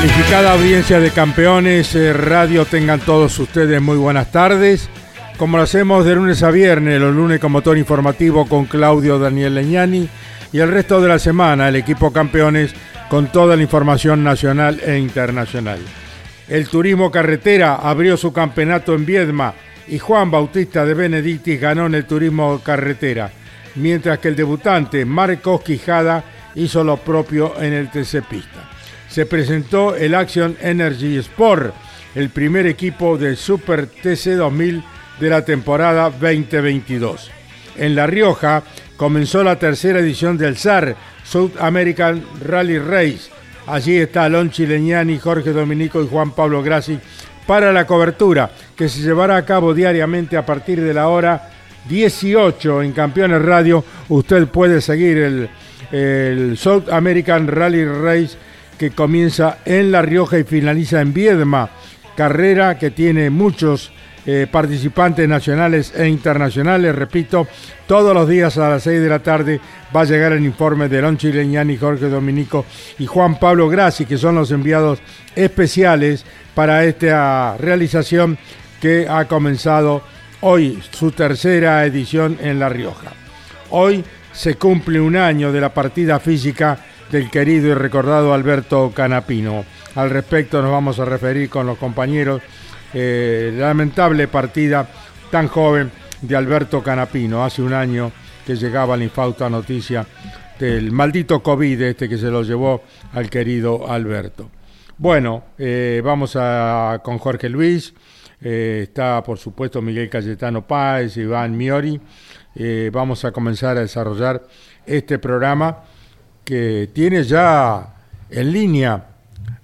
Calificada audiencia de campeones eh, radio, tengan todos ustedes muy buenas tardes. Como lo hacemos de lunes a viernes, los lunes con motor informativo con Claudio Daniel Leñani y el resto de la semana el equipo campeones con toda la información nacional e internacional. El turismo carretera abrió su campeonato en Viedma y Juan Bautista de Benedictis ganó en el turismo carretera, mientras que el debutante Marcos Quijada hizo lo propio en el TC Pista se presentó el Action Energy Sport, el primer equipo del Super TC 2000 de la temporada 2022. En La Rioja comenzó la tercera edición del SAR, South American Rally Race. Allí está Alon Chileñani, Jorge Dominico y Juan Pablo Grassi para la cobertura que se llevará a cabo diariamente a partir de la hora 18 en Campeones Radio. Usted puede seguir el, el South American Rally Race que comienza en La Rioja y finaliza en Viedma, carrera que tiene muchos eh, participantes nacionales e internacionales, repito, todos los días a las 6 de la tarde va a llegar el informe de Lon Chileñani, Jorge Dominico y Juan Pablo Grassi, que son los enviados especiales para esta realización que ha comenzado hoy su tercera edición en La Rioja. Hoy se cumple un año de la partida física del querido y recordado Alberto Canapino. Al respecto nos vamos a referir con los compañeros eh, lamentable partida tan joven de Alberto Canapino. Hace un año que llegaba la infausta noticia del maldito COVID este que se lo llevó al querido Alberto. Bueno, eh, vamos a, con Jorge Luis, eh, está por supuesto Miguel Cayetano Páez, Iván Miori. vamos a comenzar a desarrollar este programa que tiene ya en línea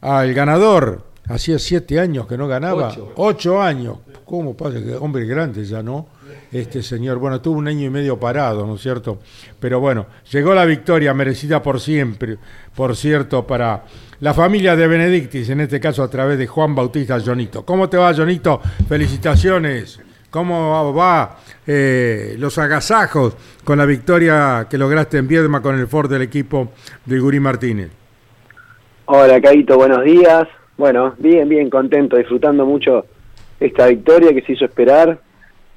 al ganador. Hacía siete años que no ganaba. Ocho, años. ¿Cómo pasa? Que hombre grande ya, ¿no? Este señor, bueno, tuvo un año y medio parado, ¿no es cierto? Pero bueno, llegó la victoria merecida por siempre, por cierto, para la familia de Benedictis, en este caso a través de Juan Bautista Jonito. ¿Cómo te va, Jonito? Felicitaciones. ¿Cómo va eh, los agasajos con la victoria que lograste en Viedma con el Ford del equipo de Gurí Martínez? Hola, Caito, buenos días. Bueno, bien, bien contento, disfrutando mucho esta victoria que se hizo esperar.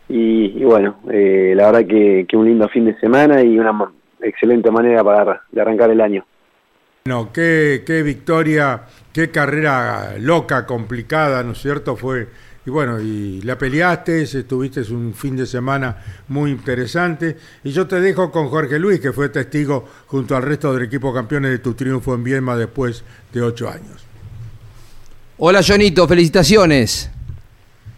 Y, bueno, eh, la verdad que, un lindo fin de semana y una excelente manera para de arrancar el año. Bueno, qué, qué victoria, qué carrera loca, complicada, ¿no es cierto? Fue y bueno, y la peleaste, estuviste un fin de semana muy interesante. Y yo te dejo con Jorge Luis, que fue testigo junto al resto del equipo campeones de tu triunfo en Viedma después de ocho años. Hola, Jonito, felicitaciones.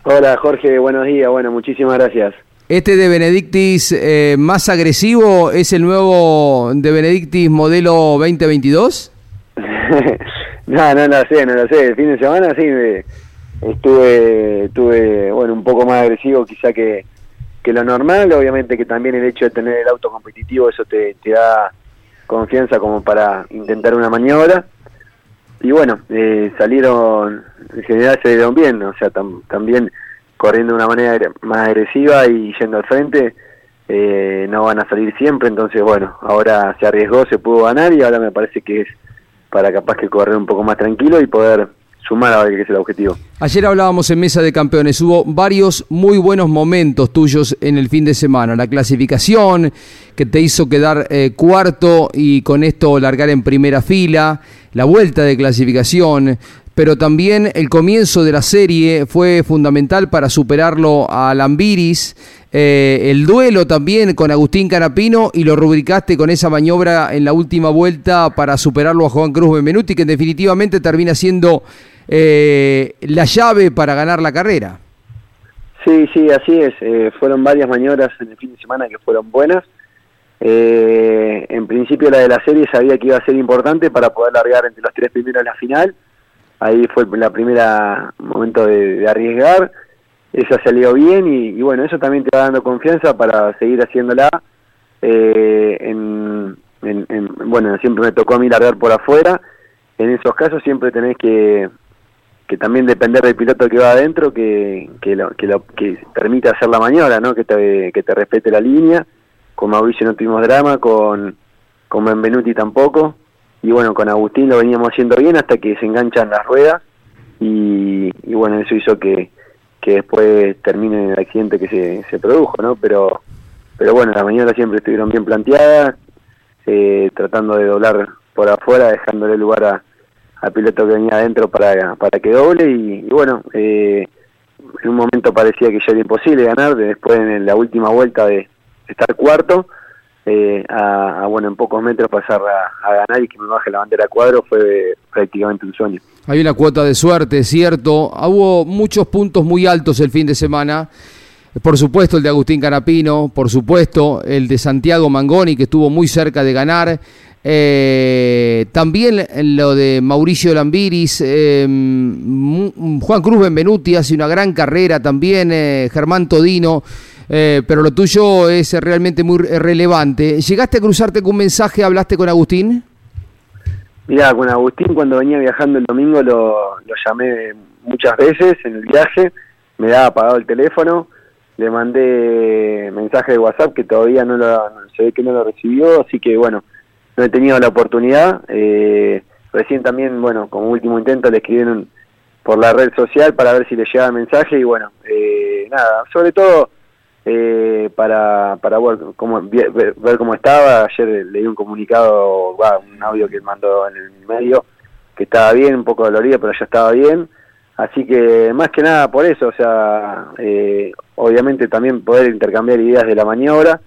Hola, Jorge, buenos días. Bueno, muchísimas gracias. ¿Este de Benedictis eh, más agresivo es el nuevo de Benedictis modelo 2022? no, no lo sé, no lo sé. El fin de semana sí me estuve, estuve bueno, un poco más agresivo quizá que, que lo normal, obviamente que también el hecho de tener el auto competitivo, eso te, te da confianza como para intentar una maniobra. Y bueno, eh, salieron, en general se dieron bien, o sea, también corriendo de una manera más agresiva y yendo al frente, eh, no van a salir siempre, entonces bueno, ahora se arriesgó, se pudo ganar y ahora me parece que es para capaz que correr un poco más tranquilo y poder sumar a ver que es el objetivo. Ayer hablábamos en Mesa de Campeones, hubo varios muy buenos momentos tuyos en el fin de semana. La clasificación que te hizo quedar eh, cuarto y con esto largar en primera fila, la vuelta de clasificación, pero también el comienzo de la serie fue fundamental para superarlo a Lambiris, eh, el duelo también con Agustín Canapino y lo rubricaste con esa maniobra en la última vuelta para superarlo a Juan Cruz Benvenuti, que definitivamente termina siendo eh, la llave para ganar la carrera. Sí, sí, así es. Eh, fueron varias maniobras en el fin de semana que fueron buenas. en principio la de la serie sabía que iba a ser importante para poder largar entre los tres primeros la final ahí fue la primera momento de, arriesgar, esa salió bien y, bueno, eso también te va dando confianza para seguir haciéndola. Eh, en, bueno, siempre me tocó a mí largar por afuera, en esos casos siempre tenés que, que también depender del piloto que va adentro, que, que, lo, que, lo, que permite hacer la maniobra, ¿no? que, te, que te respete la línea. Con Mauricio no tuvimos drama, con, con Benvenuti tampoco y bueno, con Agustín lo veníamos haciendo bien hasta que se enganchan las ruedas. Y, bueno, eso hizo que, que después termine el accidente que se, se produjo, ¿no? Pero, pero bueno, las mañanas siempre estuvieron bien planteadas, eh, tratando de doblar por afuera, dejándole lugar a, al piloto que venía adentro para, para que doble. Y, bueno, eh, en un momento parecía que ya era imposible ganar, después en la última vuelta de estar cuarto, eh, a, bueno en pocos metros pasar a, ganar y que me baje la bandera cuadro fue prácticamente un sueño. Hay una cuota de suerte, cierto. Hubo muchos puntos muy altos el fin de semana. Por supuesto el de Agustín Canapino, por supuesto el de Santiago Mangoni que estuvo muy cerca de ganar. Eh, también lo de Mauricio Lambiris, eh, Juan Cruz Benvenuti hace una gran carrera también, Germán Todino. Eh, pero lo tuyo es realmente muy relevante. ¿Llegaste a cruzarte con un mensaje, hablaste con Agustín? Mira, con Agustín cuando venía viajando el domingo lo, llamé muchas veces en el viaje, me daba apagado el teléfono, le mandé mensaje de WhatsApp que todavía no lo, se ve que no lo recibió, así que bueno, no he tenido la oportunidad. Eh, recién también, bueno, como último intento le escribieron por la red social para ver si le llegaba el mensaje y bueno, eh, nada, sobre todo eh, para, para ver, cómo, ver, cómo estaba. Ayer leí un comunicado, un audio que mandó en el medio, que estaba bien, un poco dolorido, pero ya estaba bien. Así que más que nada por eso, o sea, eh, obviamente también poder intercambiar ideas de la maniobra.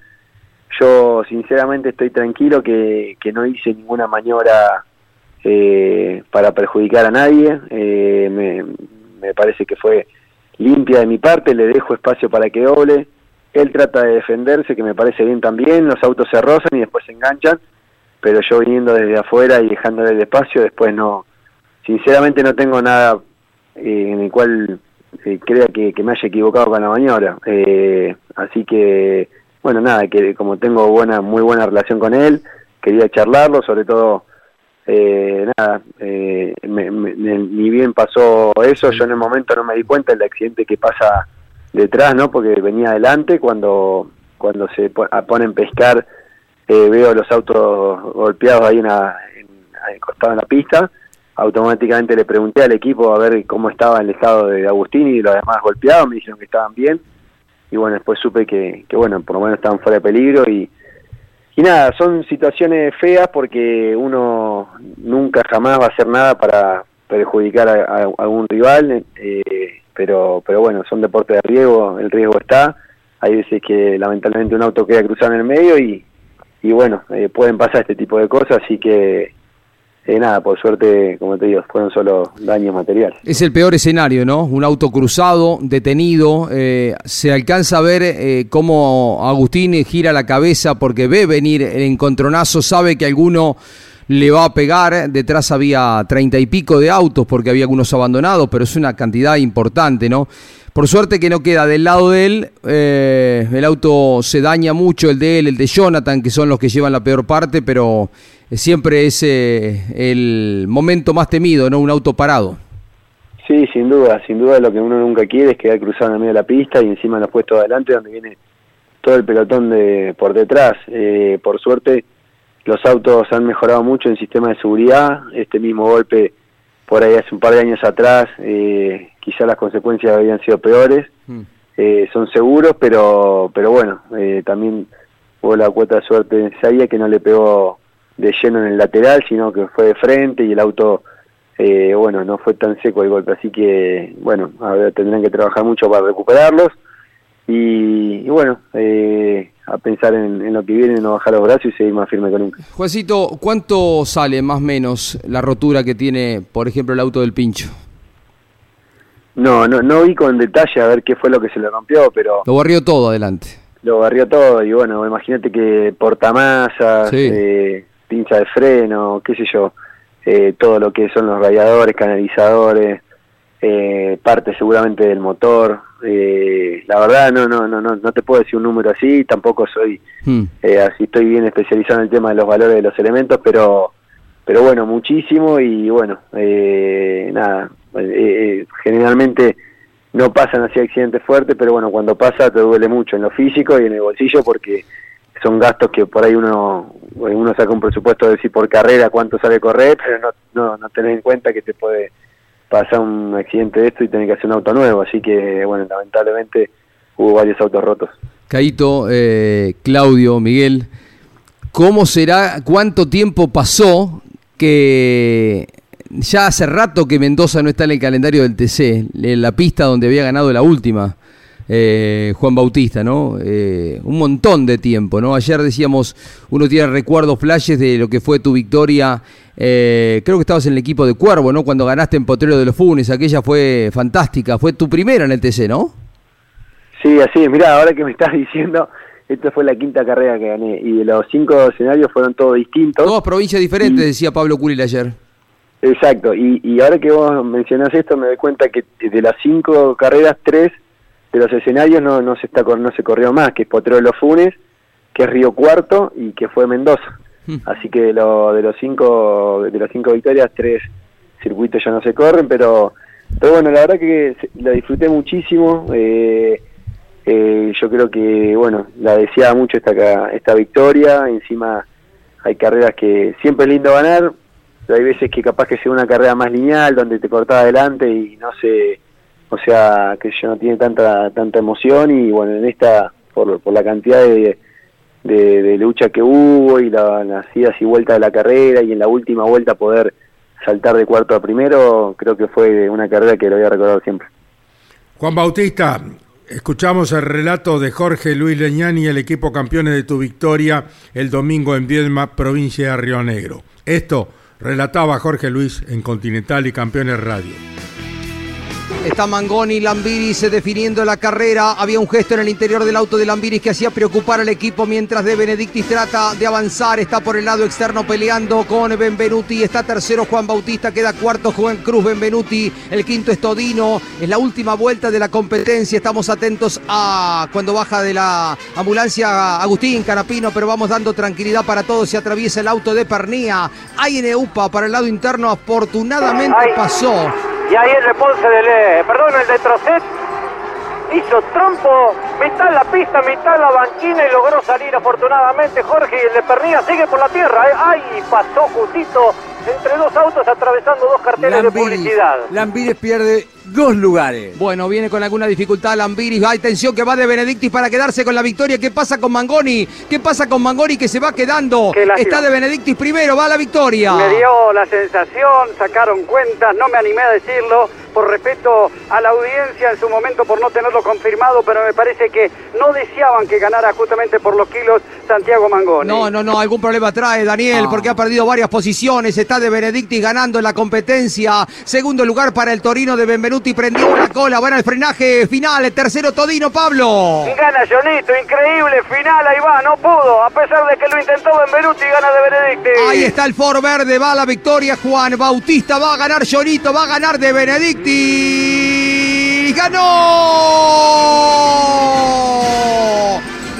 Yo sinceramente estoy tranquilo que, que no hice ninguna maniobra eh, para perjudicar a nadie. Eh, me, me parece que fue limpia de mi parte, le dejo espacio para que doble. Él trata de defenderse, que me parece bien también, los autos se rozan y después se enganchan, pero yo viniendo desde afuera y dejándole el espacio, después no, sinceramente no tengo nada eh, en el cual eh, crea que, me haya equivocado con la maniobra. Eh, así que, bueno, nada, que como tengo buena, muy buena relación con él, quería charlarlo, sobre todo, nada, ni bien pasó eso, yo en el momento no me di cuenta del accidente que pasa detrás, ¿no? Porque venía adelante cuando cuando se ponen a pescar eh, veo los autos golpeados ahí en, la, en, costado en la pista. Automáticamente le pregunté al equipo a ver cómo estaba el estado de Agustín y los demás golpeados. Me dijeron que estaban bien. Y bueno, después supe que, que bueno, por lo menos estaban fuera de peligro. Y, y nada, son situaciones feas porque uno nunca jamás va a hacer nada para perjudicar a, a algún rival. Eh, pero, pero bueno, son deportes de riesgo, el riesgo está, hay veces que lamentablemente un auto queda cruzado en el medio y, y bueno, eh, pueden pasar este tipo de cosas, así que eh, nada, por suerte, como te digo, fueron solo daños materiales. Es el peor escenario, ¿no? Un auto cruzado, detenido, eh, se alcanza a ver cómo Agustín gira la cabeza porque ve venir el encontronazo, sabe que alguno le va a pegar. Detrás había treinta y pico de autos porque había algunos abandonados, pero es una cantidad importante, ¿no? Por suerte que no queda del lado de él, eh, el auto se daña mucho, el de él, el de Jonathan, que son los que llevan la peor parte, pero siempre es eh, el momento más temido, ¿no? Un auto parado. Sí, sin duda, sin duda lo que uno nunca quiere es quedar cruzado en medio de la pista y encima en los puestos adelante donde viene todo el pelotón de por detrás. Eh, por suerte los autos han mejorado mucho en sistema de seguridad, este mismo golpe por ahí hace un par de años atrás, eh, quizá las consecuencias habían sido peores, mm. eh, son seguros, pero pero bueno, eh, también hubo la cuota de suerte, sabía que no le pegó de lleno en el lateral, sino que fue de frente y el auto eh, bueno, no fue tan seco el golpe, así que, bueno, ahora tendrán que trabajar mucho para recuperarlos. Y, bueno, eh, a pensar en, lo que viene, no bajar los brazos y seguir más firme que nunca. Juancito, ¿cuánto sale más o menos la rotura que tiene, por ejemplo, el auto del pincho? No, no, no vi con detalle a ver qué fue lo que se le rompió, pero... Lo barrió todo adelante. Lo barrió todo y bueno, imagínate que portamasas, eh, pinza de freno, qué sé yo, eh, todo lo que son los radiadores, canalizadores, eh, parte seguramente del motor. Eh, la verdad no, no, no, no, no te puedo decir un número así, tampoco soy hmm. eh, así, estoy bien especializado en el tema de los valores de los elementos, pero, pero bueno, muchísimo y bueno, eh, nada, generalmente no pasan así accidentes fuertes, pero bueno, cuando pasa te duele mucho en lo físico y en el bolsillo porque son gastos que por ahí uno uno saca un presupuesto de decir por carrera cuánto sale correr, pero no, no, no tenés en cuenta que te puede pasar un accidente de esto y tener que hacer un auto nuevo, así que bueno, lamentablemente hubo varios autos rotos. Caito, eh, Claudio, Miguel, ¿cómo será, cuánto tiempo pasó que ya hace rato que Mendoza no está en el calendario del TC, en la pista donde había ganado la última? Eh, Juan Bautista, ¿no? Eh, un montón de tiempo, ¿no? Ayer decíamos, uno tiene recuerdos, flashes de lo que fue tu victoria. Eh, creo que estabas en el equipo de Cuervo, ¿no? Cuando ganaste en Potrero de los Funes, aquella fue fantástica, fue tu primera en el TC, ¿no? Sí, así es. Mirá, ahora que me estás diciendo, esta fue la quinta carrera que gané y de los cinco escenarios fueron todos distintos. Dos provincias diferentes, decía Pablo Curil ayer. Exacto, y, y ahora que vos mencionás esto me doy cuenta que de las cinco carreras, tres de los escenarios no, no se está no se corrió más, que es Potrero Funes, que es Río Cuarto y que fue Mendoza. Hmm. Así que de, lo, de los cinco de las cinco victorias, tres circuitos ya no se corren, pero pero bueno, la verdad que la disfruté muchísimo. Eh, eh, yo creo que, bueno, la deseaba mucho esta, esta victoria. Encima hay carreras que siempre es lindo ganar, pero hay veces que capaz que sea una carrera más lineal, donde te cortaba adelante y no se o sea que ya no tiene tanta tanta emoción y bueno en esta por, por la cantidad de, de, lucha que hubo y la, las idas y vueltas de la carrera y en la última vuelta poder saltar de cuarto a primero creo que fue una carrera que lo voy a recordar siempre Juan Bautista Escuchamos el relato de Jorge Luis Leñani, el equipo campeones de tu victoria el domingo en Viedma, provincia de Río Negro. Esto relataba Jorge Luis en Continental y Campeones Radio. Está Mangoni, Lambiris definiendo la carrera. Había un gesto en el interior del auto de Lambiris que hacía preocupar al equipo mientras De Benedictis trata de avanzar. Está por el lado externo peleando con Benvenuti. Está tercero Juan Bautista, queda cuarto Juan Cruz Benvenuti. El quinto es Todino. Es la última vuelta de la competencia. Estamos atentos a cuando baja de la ambulancia Agustín Canapino, pero vamos dando tranquilidad para todos. Se atraviesa el auto de Pernía. Hay en EUPA para el lado interno. Afortunadamente pasó. Y ahí el de Ponce de perdón, el de Trocet hizo trompo, mitad la pista, mitad la banquina y logró salir afortunadamente Jorge y el de Pernilla sigue por la tierra. ¿eh? Ay, pasó justito entre dos autos atravesando dos carteles de publicidad. Lambiris pierde dos lugares. Bueno, viene con alguna dificultad Lambiris. Hay tensión que va de Benedictis para quedarse con la victoria. ¿Qué pasa con Mangoni? ¿Qué pasa con Mangoni que se va quedando? Está de Benedictis primero, va a la victoria. Me dio la sensación, sacaron cuentas, no me animé a decirlo por respeto a la audiencia en su momento por no tenerlo confirmado, pero me parece que no deseaban que ganara justamente por los kilos Santiago Mangoni. No, no, no, algún problema trae Daniel, porque ha perdido varias posiciones, está de Benedicti ganando en la competencia, segundo lugar para el Torino de Benvenuti, prendió la cola, bueno, el frenaje final, el tercero Todino, Pablo. Gana Jonito, increíble final, ahí va, no pudo, a pesar de que lo intentó Benvenuti, gana de Benedicti. Ahí está el Ford Verde, va la victoria, Juan Bautista va a ganar Jonito, va a ganar de Benedicti ganó.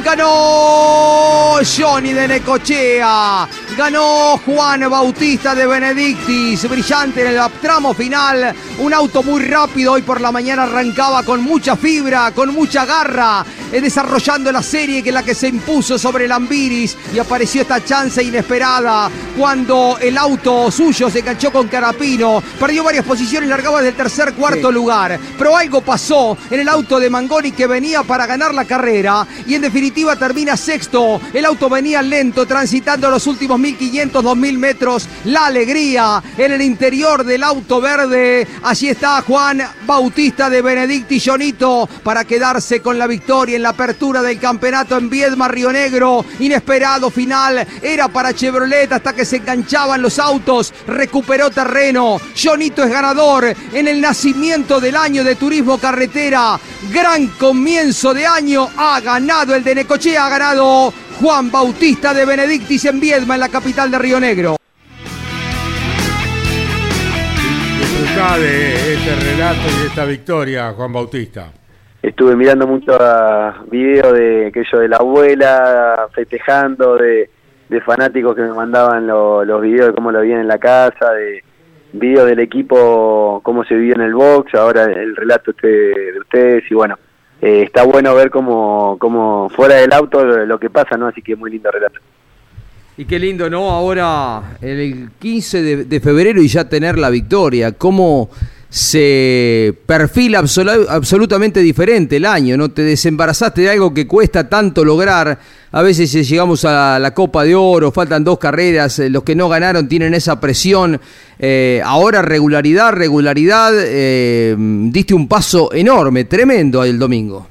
Ganó Johnny de Necochea. Ganó Juan Bautista de Benedictis. Brillante en el tramo final. Un auto muy rápido. Hoy por la mañana arrancaba con mucha fibra, con mucha garra. Desarrollando la serie que es la que se impuso sobre el Ambiris. Y apareció esta chance inesperada cuando el auto suyo se enganchó con Carapino. Perdió varias posiciones, largaba del tercer, cuarto lugar. Pero algo pasó en el auto de Mangoni que venía para ganar la carrera. Y en definitiva termina sexto. El auto venía lento, transitando los últimos 1500, 2000 metros. La alegría en el interior del auto verde. Allí está Juan Bautista de Benedicti Jonito para quedarse con la victoria en la apertura del campeonato en Viedma, Río Negro. Inesperado final. Era para Chevrolet hasta que se enganchaban los autos. Recuperó terreno. Jonito es ganador en el nacimiento del año de turismo carretera. Gran comienzo de año. Ha ganado el de Necochea. Ha ganado Juan Bautista de Benedictis en Viedma, en la capital de Río Negro. De este relato y esta victoria, Juan Bautista. Estuve mirando mucho videos de aquello de la abuela festejando, de, fanáticos que me mandaban lo- los videos de cómo lo vivían en la casa, de videos del equipo, cómo se vivió en el box, ahora el relato este de ustedes y bueno, eh, está bueno ver cómo, cómo fuera del auto lo, lo que pasa, ¿no? Así que muy lindo relato. Y qué lindo, ¿no? Ahora, el 15 de, de febrero y ya tener la victoria. ¿Cómo se perfila absolu- absolutamente diferente el año? ¿No? Te desembarazaste de algo que cuesta tanto lograr. A veces eh, llegamos a la Copa de Oro, faltan dos carreras, eh, los que no ganaron tienen esa presión. Eh, ahora regularidad, regularidad. eh, diste un paso enorme, tremendo el domingo.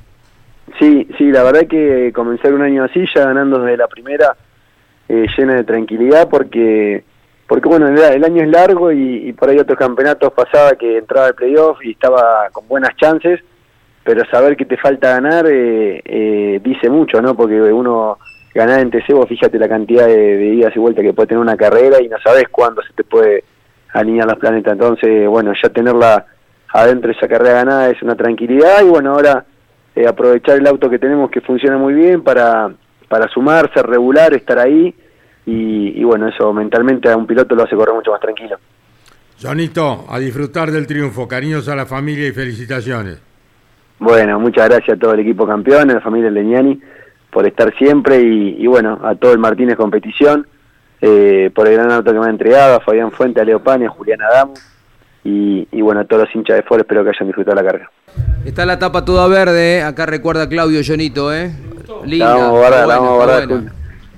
Sí, sí, la verdad que comenzar un año así, ya ganando desde la primera, llena de tranquilidad porque, porque bueno, el, año es largo y, por ahí otros campeonatos pasaba que entraba el playoff y estaba con buenas chances, pero saber que te falta ganar eh, eh, dice mucho, ¿no? Porque uno ganar en TC, vos fíjate la cantidad de, de idas y vueltas que puede tener una carrera y no sabes cuándo se te puede alinear los planetas. Entonces, bueno, ya tenerla adentro esa carrera ganada es una tranquilidad y bueno, ahora eh, aprovechar el auto que tenemos que funciona muy bien para, para sumarse, regular, estar ahí y, y bueno, eso mentalmente a un piloto lo hace correr mucho más tranquilo. Jonito, a disfrutar del triunfo. Cariños a la familia y felicitaciones. Bueno, muchas gracias a todo el equipo campeón, a la familia Leñani, por estar siempre y, y bueno, a todo el Martínez Competición, eh, por el gran auto que me ha entregado, a Fabián Fuente, a Leo Pani, a Julián Adamu y, y bueno, a todos los hinchas de Ford, espero que hayan disfrutado la carrera. Está la tapa toda verde, ¿eh? acá recuerda Claudio Jonito, ¿eh? Linda, la vamos a guardar, la vamos a guardar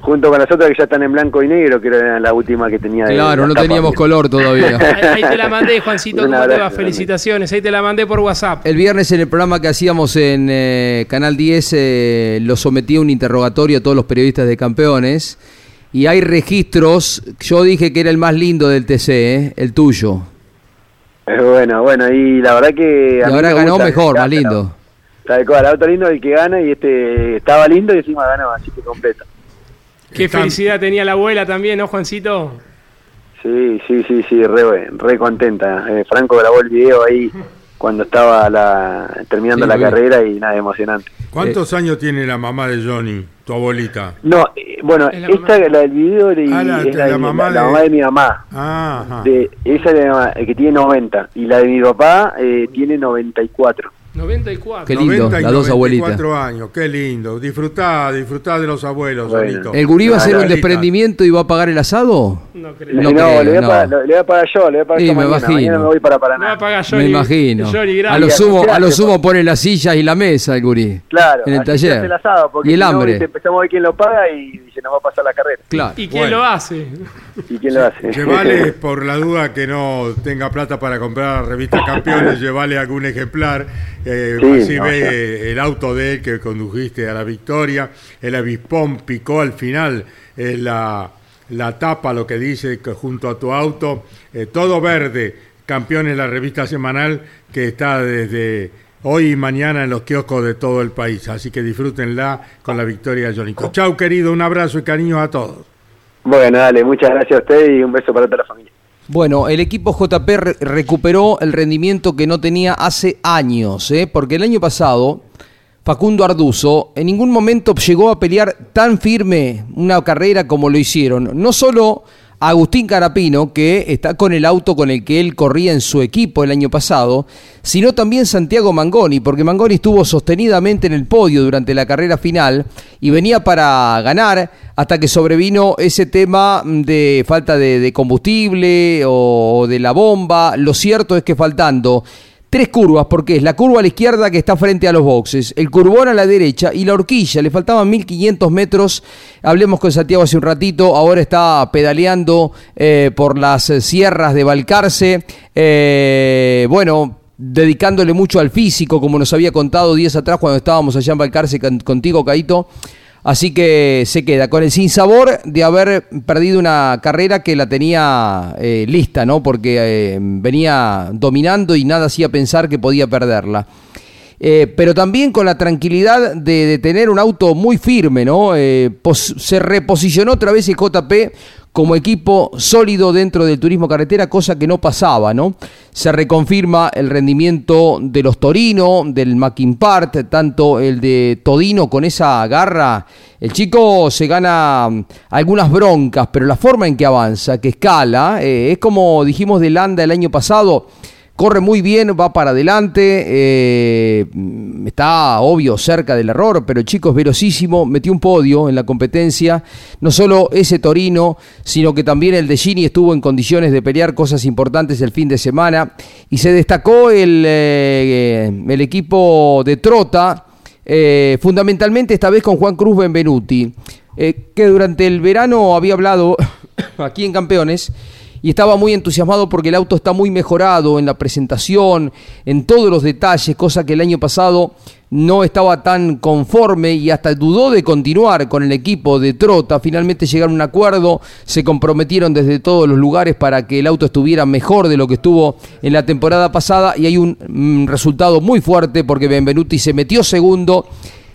junto con las otras que ya están en blanco y negro, que era la última que tenía. Claro, no teníamos color todavía. Ahí, ahí te la mandé, Juancito, ¿cómo te va? Felicitaciones, ahí te la mandé por WhatsApp. El viernes en el programa que hacíamos en eh, Canal 10 eh, lo sometí a un interrogatorio a todos los periodistas de campeones y hay registros, yo dije que era el más lindo del TC, ¿eh? el tuyo. Eh, Bueno, bueno, y la verdad que... A ahora me ganó gusta, mejor, me más lindo. Tal cual, el auto lindo es el que gana y este estaba lindo y encima ganó, así que completo. Qué Están- felicidad tenía la abuela también, ¿no, Juancito? Sí, sí, sí, sí, re, re contenta. Eh, Franco grabó el video ahí cuando estaba la, terminando Sí, la bien. carrera y nada, emocionante. ¿Cuántos años tiene la mamá de Johnny, tu abuelita? No, eh, bueno, Es la esta, mamá. la del video y Ah, la- es la, la de, mamá la- la de- mamá de mi mamá. Ah, ajá. De, esa es de mamá, eh, que tiene 90 y la de mi papá eh, tiene 94. 94. Qué lindo, 90 y las dos abuelitas. 94 años, qué lindo. Disfrutá, disfrutá de los abuelos, Bueno. ¿El gurí va a hacer un desprendimiento y va a pagar el asado? No creo. No, No creo, le, voy a no. pagar, le voy a pagar yo, le voy a pagar Sí, yo me mañana. imagino. Mañana me voy para Paraná. pagar Johnny. Me imagino. Johnny A Grande. lo sumo, a lo sumo pone las sillas y la mesa el gurí. Claro, En el taller. el asado, porque y el si hambre. empezamos a ver quién lo paga y se nos va a pasar la carrera. Claro. ¿Y quién Bueno. lo hace? ¿Y quién lo hace? Llevale, por la duda que no tenga plata para comprar la revista Campeones, llevale algún ejemplar. Eh, Sí, así no, ve ya. el auto de él que condujiste a la victoria. El avispón picó al final eh, la, la tapa, lo que dice que junto a tu auto. eh, todo verde, Campeones, la revista semanal que está desde hoy y mañana en los kioscos de todo el país. Así que disfrútenla con la victoria de Jonito. Chau, querido, un abrazo y cariño a todos. Bueno, dale, muchas gracias a usted y un beso para toda la familia. Bueno, el equipo JP re- recuperó el rendimiento que no tenía hace años, ¿eh? porque el año pasado Facundo Arduzo, en ningún momento llegó a pelear tan firme una carrera como lo hicieron. No solo Agustín Carapino, que está con el auto con el que él corría en su equipo el año pasado, sino también Santiago Mangoni, porque Mangoni estuvo sostenidamente en el podio durante la carrera final y venía para ganar hasta que sobrevino ese tema de falta de, combustible o de la bomba. Lo cierto es que faltando tres curvas, porque es la curva a la izquierda que está frente a los boxes, el curvón a la derecha y la horquilla. Le faltaban 1500 metros. Hablemos con Santiago hace un ratito. Ahora está pedaleando eh, por las sierras de Balcarce. Eh, bueno, dedicándole mucho al físico, como nos había contado días atrás cuando estábamos allá en Balcarce contigo, Caito. Así que se queda con el sinsabor de haber perdido una carrera que la tenía eh, lista, ¿no? Porque eh, venía dominando y nada hacía pensar que podía perderla. Eh, pero también con la tranquilidad de, de, tener un auto muy firme, ¿no? se reposicionó otra vez el JP como equipo sólido dentro del turismo carretera, cosa que no pasaba, ¿no? Se reconfirma el rendimiento de los Torino, del Part, tanto el de Todino con esa garra. El chico se gana algunas broncas, pero la forma en que avanza, que escala, eh, es como dijimos de Landa el año pasado corre muy bien, va para adelante, eh, está obvio cerca del error, pero el chico metió un podio en la competencia, no solo ese Torino, sino que también el de Gini estuvo en condiciones de pelear cosas importantes el fin de semana. Y se destacó el, eh, el equipo de Trota, eh, fundamentalmente esta vez con Juan Cruz Benvenuti, que durante el verano había hablado aquí en Campeones, y estaba muy entusiasmado porque el auto está muy mejorado en la presentación, en todos los detalles, cosa que el año pasado no estaba tan conforme y hasta dudó de continuar con el equipo de Trota. Finalmente llegaron a un acuerdo, se comprometieron desde todos los lugares para que el auto estuviera mejor de lo que estuvo en la temporada pasada y hay un mm, resultado muy fuerte porque Benvenuti se metió segundo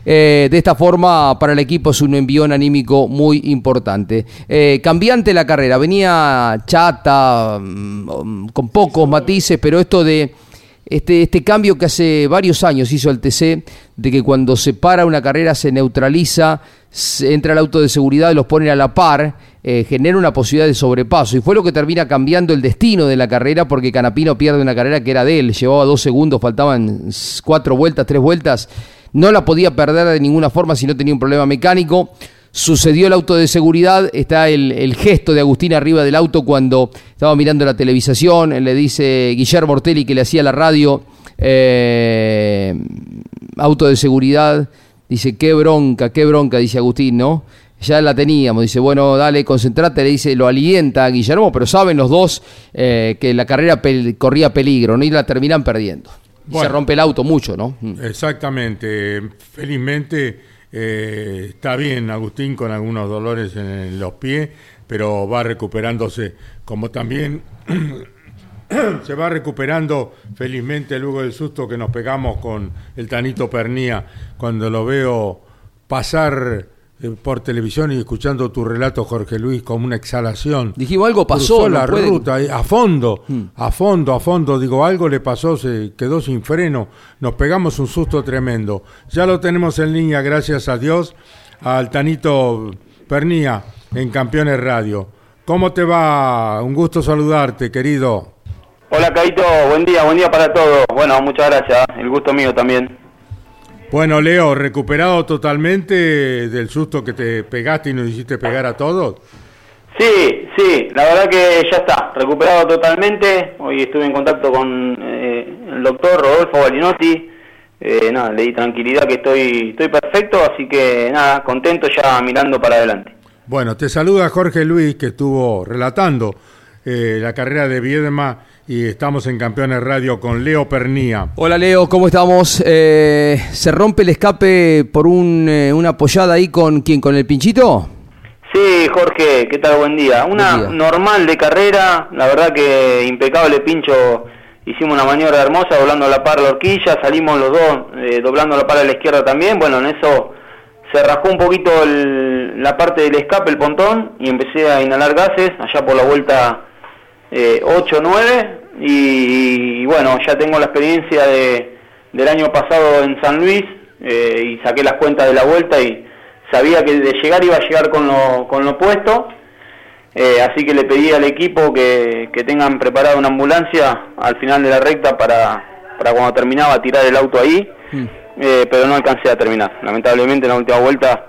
eh, de esta forma, para el equipo es un envión anímico muy importante. Eh, cambiante la carrera, venía chata, mm, con pocos matices, pero esto de este, este cambio que hace varios años hizo el TC, de que cuando se para una carrera se neutraliza, entra el auto de seguridad los pone a la par, eh, genera una posibilidad de sobrepaso. Y fue lo que termina cambiando el destino de la carrera, porque Canapino pierde una carrera que era de él, llevaba dos segundos, faltaban cuatro vueltas, tres vueltas no la podía perder de ninguna forma si no tenía un problema mecánico. Sucedió el auto de seguridad, está el, gesto de Agustín arriba del auto cuando estaba mirando la televisación, le dice Guillermo Ortelli que le hacía la radio, eh, auto de seguridad, dice, qué bronca, qué bronca, dice Agustín, ¿no? ya la teníamos. Dice, bueno, dale, concentrate, le dice, lo alienta a Guillermo, pero saben los dos eh, que la carrera corría peligro, ¿no? Y la terminan perdiendo se rompe el auto mucho, ¿no? Mm. Exactamente. Felizmente eh, está bien Agustín con algunos dolores en los pies, pero va recuperándose, como también se va recuperando felizmente luego del susto que nos pegamos con el Tanito Pernía cuando lo veo pasar por televisión y escuchando tu relato, Jorge Luis, como una exhalación. Dijimos, algo pasó. la ruta, a fondo, hmm. a fondo, a fondo. Digo, algo le pasó, se quedó sin freno. Nos pegamos un susto tremendo. Ya lo tenemos en línea, gracias a Dios, al Tanito Pernía en Campeones Radio. ¿Cómo te va? Un gusto saludarte, querido. Hola, Caito. Buen día, buen día para todos. Bueno, muchas gracias. El gusto mío también. Bueno, Leo, ¿recuperado totalmente del susto que te pegaste y nos hiciste pegar a todos? Sí, sí, la verdad que ya está, recuperado totalmente. Hoy estuve en contacto con eh, el doctor Rodolfo Balinotti. Eh, nada, le di tranquilidad que estoy, estoy perfecto, así que nada, contento ya mirando para adelante. Bueno, te saluda Jorge Luis, que estuvo relatando eh, la carrera de Viedma y estamos en Campeones Radio con Leo Pernía. Hola Leo, ¿cómo estamos? Eh, ¿Se rompe el escape por un, eh, una apoyada ahí con quién? ¿Con el pinchito? Sí, Jorge, ¿qué tal? Buen día. Una normal de carrera, la verdad que impecable pincho. Hicimos una maniobra hermosa doblando la par a la horquilla, salimos los dos eh, doblando la par a la izquierda también. Bueno, en eso se rajó un poquito la parte del escape, el pontón, y empecé a inhalar gases allá por la vuelta 8-9 y, bueno, ya tengo la experiencia de, del año pasado en San Luis, eh, y saqué las cuentas de la vuelta y sabía que de llegar iba a llegar con lo, con lo puesto, eh, así que le pedí al equipo que, que tengan preparada una ambulancia al final de la recta para, para cuando terminaba tirar el auto ahí, mm. eh, pero no alcancé a terminar. Lamentablemente en la última vuelta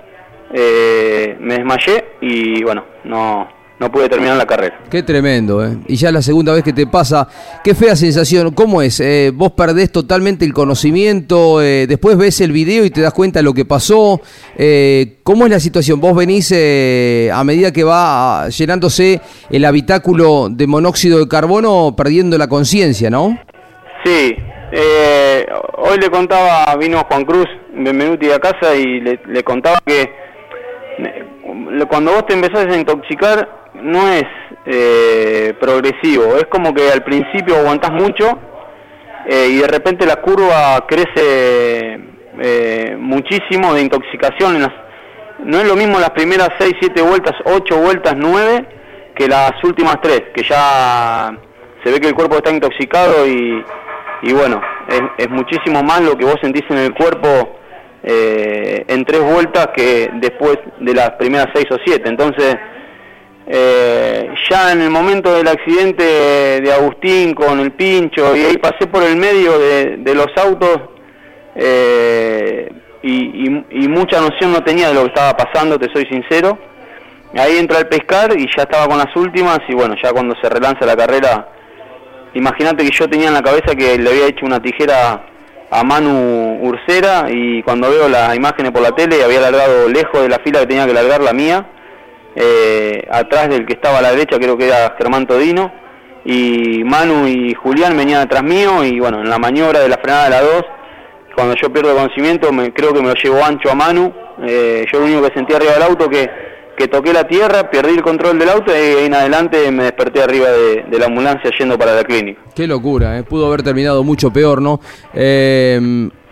me desmayé y bueno, no, no pude terminar la carrera. Qué tremendo, ¿eh? Y ya es la segunda vez que te pasa. Qué fea sensación. ¿Cómo es? Eh, vos perdés totalmente el conocimiento, eh, después ves el video y te das cuenta de lo que pasó. Eh, ¿Cómo es la situación? Vos venís a medida que va llenándose el habitáculo de monóxido de carbono perdiendo la conciencia, ¿no? Sí. hoy le contaba, vino Juan Cruz, Benvenuti a casa y le, le contaba que cuando vos te empezás a intoxicar no es eh, progresivo, es como que al principio aguantás mucho eh, y de repente la curva crece eh, muchísimo de intoxicación. no es lo mismo las primeras 6, 7 vueltas, 8 vueltas, 9 que las últimas 3, que ya se ve que el cuerpo está intoxicado y, y bueno, es, es, muchísimo más lo que vos sentís en el cuerpo en tres vueltas que después de las primeras 6 o 7. Entonces, eh, ya en el momento del accidente de Agustín con el pincho, y ahí pasé por el medio de, los autos eh, y, mucha noción no tenía de lo que estaba pasando, te soy sincero. Ahí entra el pescar y ya estaba con las últimas y bueno, ya cuando se relanza la carrera, imagínate que yo tenía en la cabeza que le había hecho una tijera a Manu Ursera y cuando veo las imágenes por la tele había largado lejos de la fila que tenía que largar la mía eh, atrás del que estaba a la derecha creo que era Germán Todino, y Manu y Julián venían atrás mío, y bueno, en la maniobra de la frenada de la 2, cuando yo pierdo conocimiento, me, creo que me lo llevo ancho a Manu, eh, yo lo único que sentí arriba del auto que, que toqué la tierra, perdí el control del auto y ahí en adelante me desperté arriba de, la ambulancia yendo para la clínica. Qué locura, eh. pudo haber terminado mucho peor, ¿no?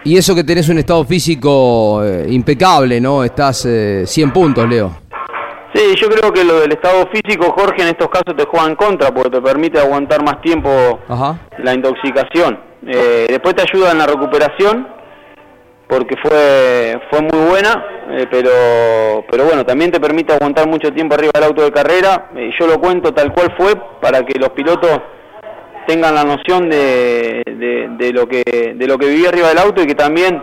y eso que tenés un estado físico impecable, ¿no? Estás 100 puntos, Leo. Sí, yo creo que lo del estado físico, Jorge, en estos casos te juega en contra porque te permite aguantar más tiempo la intoxicación. Eh, después te ayuda en la recuperación porque fue fue muy buena, eh, pero pero bueno, también te permite aguantar mucho tiempo arriba del auto de carrera. Eh, yo lo cuento tal cual fue para que los pilotos tengan la noción de, de, lo que de lo que viví arriba del auto y que también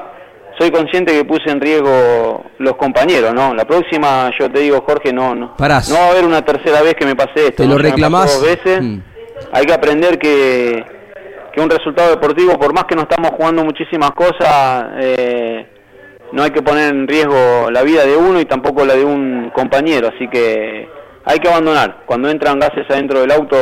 soy consciente que puse en riesgo los compañeros, ¿no? La próxima, yo te digo, Jorge, no, no. No va a haber una tercera vez que me pase esto. Te lo reclamás. veces. Mm. Hay que aprender que, que un resultado deportivo, por más que no estamos jugando muchísimas cosas, eh, no hay que poner en riesgo la vida de uno y tampoco la de un compañero. Así que hay que abandonar. Cuando entran gases adentro del auto,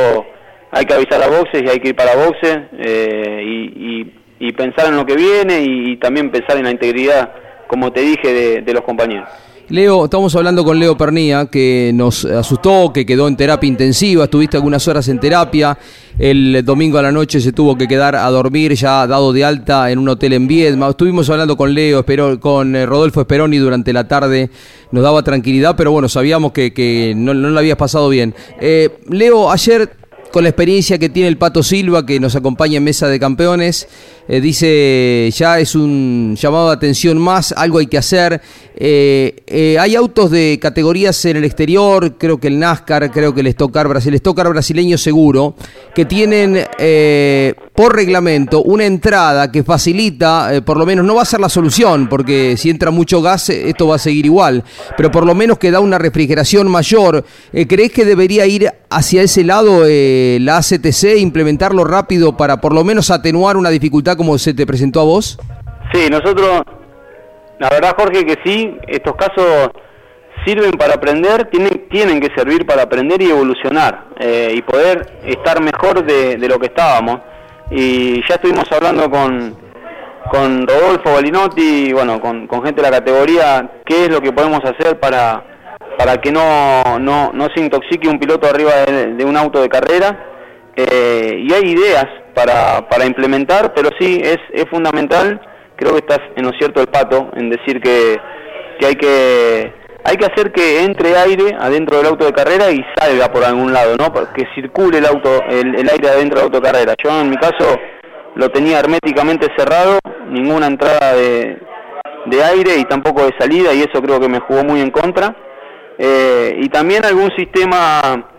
hay que avisar a boxes y hay que ir para boxes. Eh, y y pensar en lo que viene y, también pensar en la integridad, como te dije, de, los compañeros. Leo, estamos hablando con Leo Pernía, que nos asustó, que quedó en terapia intensiva, estuviste algunas horas en terapia, el domingo a la noche se tuvo que quedar a dormir ya dado de alta en un hotel en Viedma. Estuvimos hablando con Leo, espero, con eh, Rodolfo Esperoni durante la tarde, nos daba tranquilidad, pero bueno, sabíamos que, no, no habías pasado bien. Eh, Leo, ayer con la experiencia que tiene el Pato Silva, que nos acompaña en Mesa de Campeones. Eh, dice, ya es un llamado de atención más, algo hay que hacer. Eh, eh, hay autos de categorías en el exterior, creo que el NASCAR, creo que el Stock Brasil, el brasileño seguro, que tienen por reglamento una entrada que facilita, por lo menos no va a ser la solución, porque si entra mucho gas esto va a seguir igual, pero por lo menos que da una refrigeración mayor. ¿Crees que debería ir hacia ese lado la ACTC, implementarlo rápido para por lo menos atenuar una dificultad como se te presentó a vos? Sí, nosotros, la verdad Jorge que sí, estos casos sirven para aprender, tienen, tienen que servir para aprender y evolucionar eh, y poder estar mejor de, lo que estábamos. Y ya estuvimos hablando con, con Rodolfo Balinotti, bueno, con, gente de la categoría, qué es lo que podemos hacer para, para que no, no, no se intoxique un piloto arriba de, un auto de carrera. Eh, y hay ideas para, para implementar, pero sí es, es fundamental, creo que estás en lo cierto el pato, en decir que, que hay que hay que hacer que entre aire adentro del auto de carrera y salga por algún lado, ¿no? Que circule el auto, el, el aire adentro del auto de carrera. Yo en mi caso lo tenía herméticamente cerrado, ninguna entrada de, de aire y tampoco de salida y eso creo que me jugó muy en contra. Eh, y también algún sistema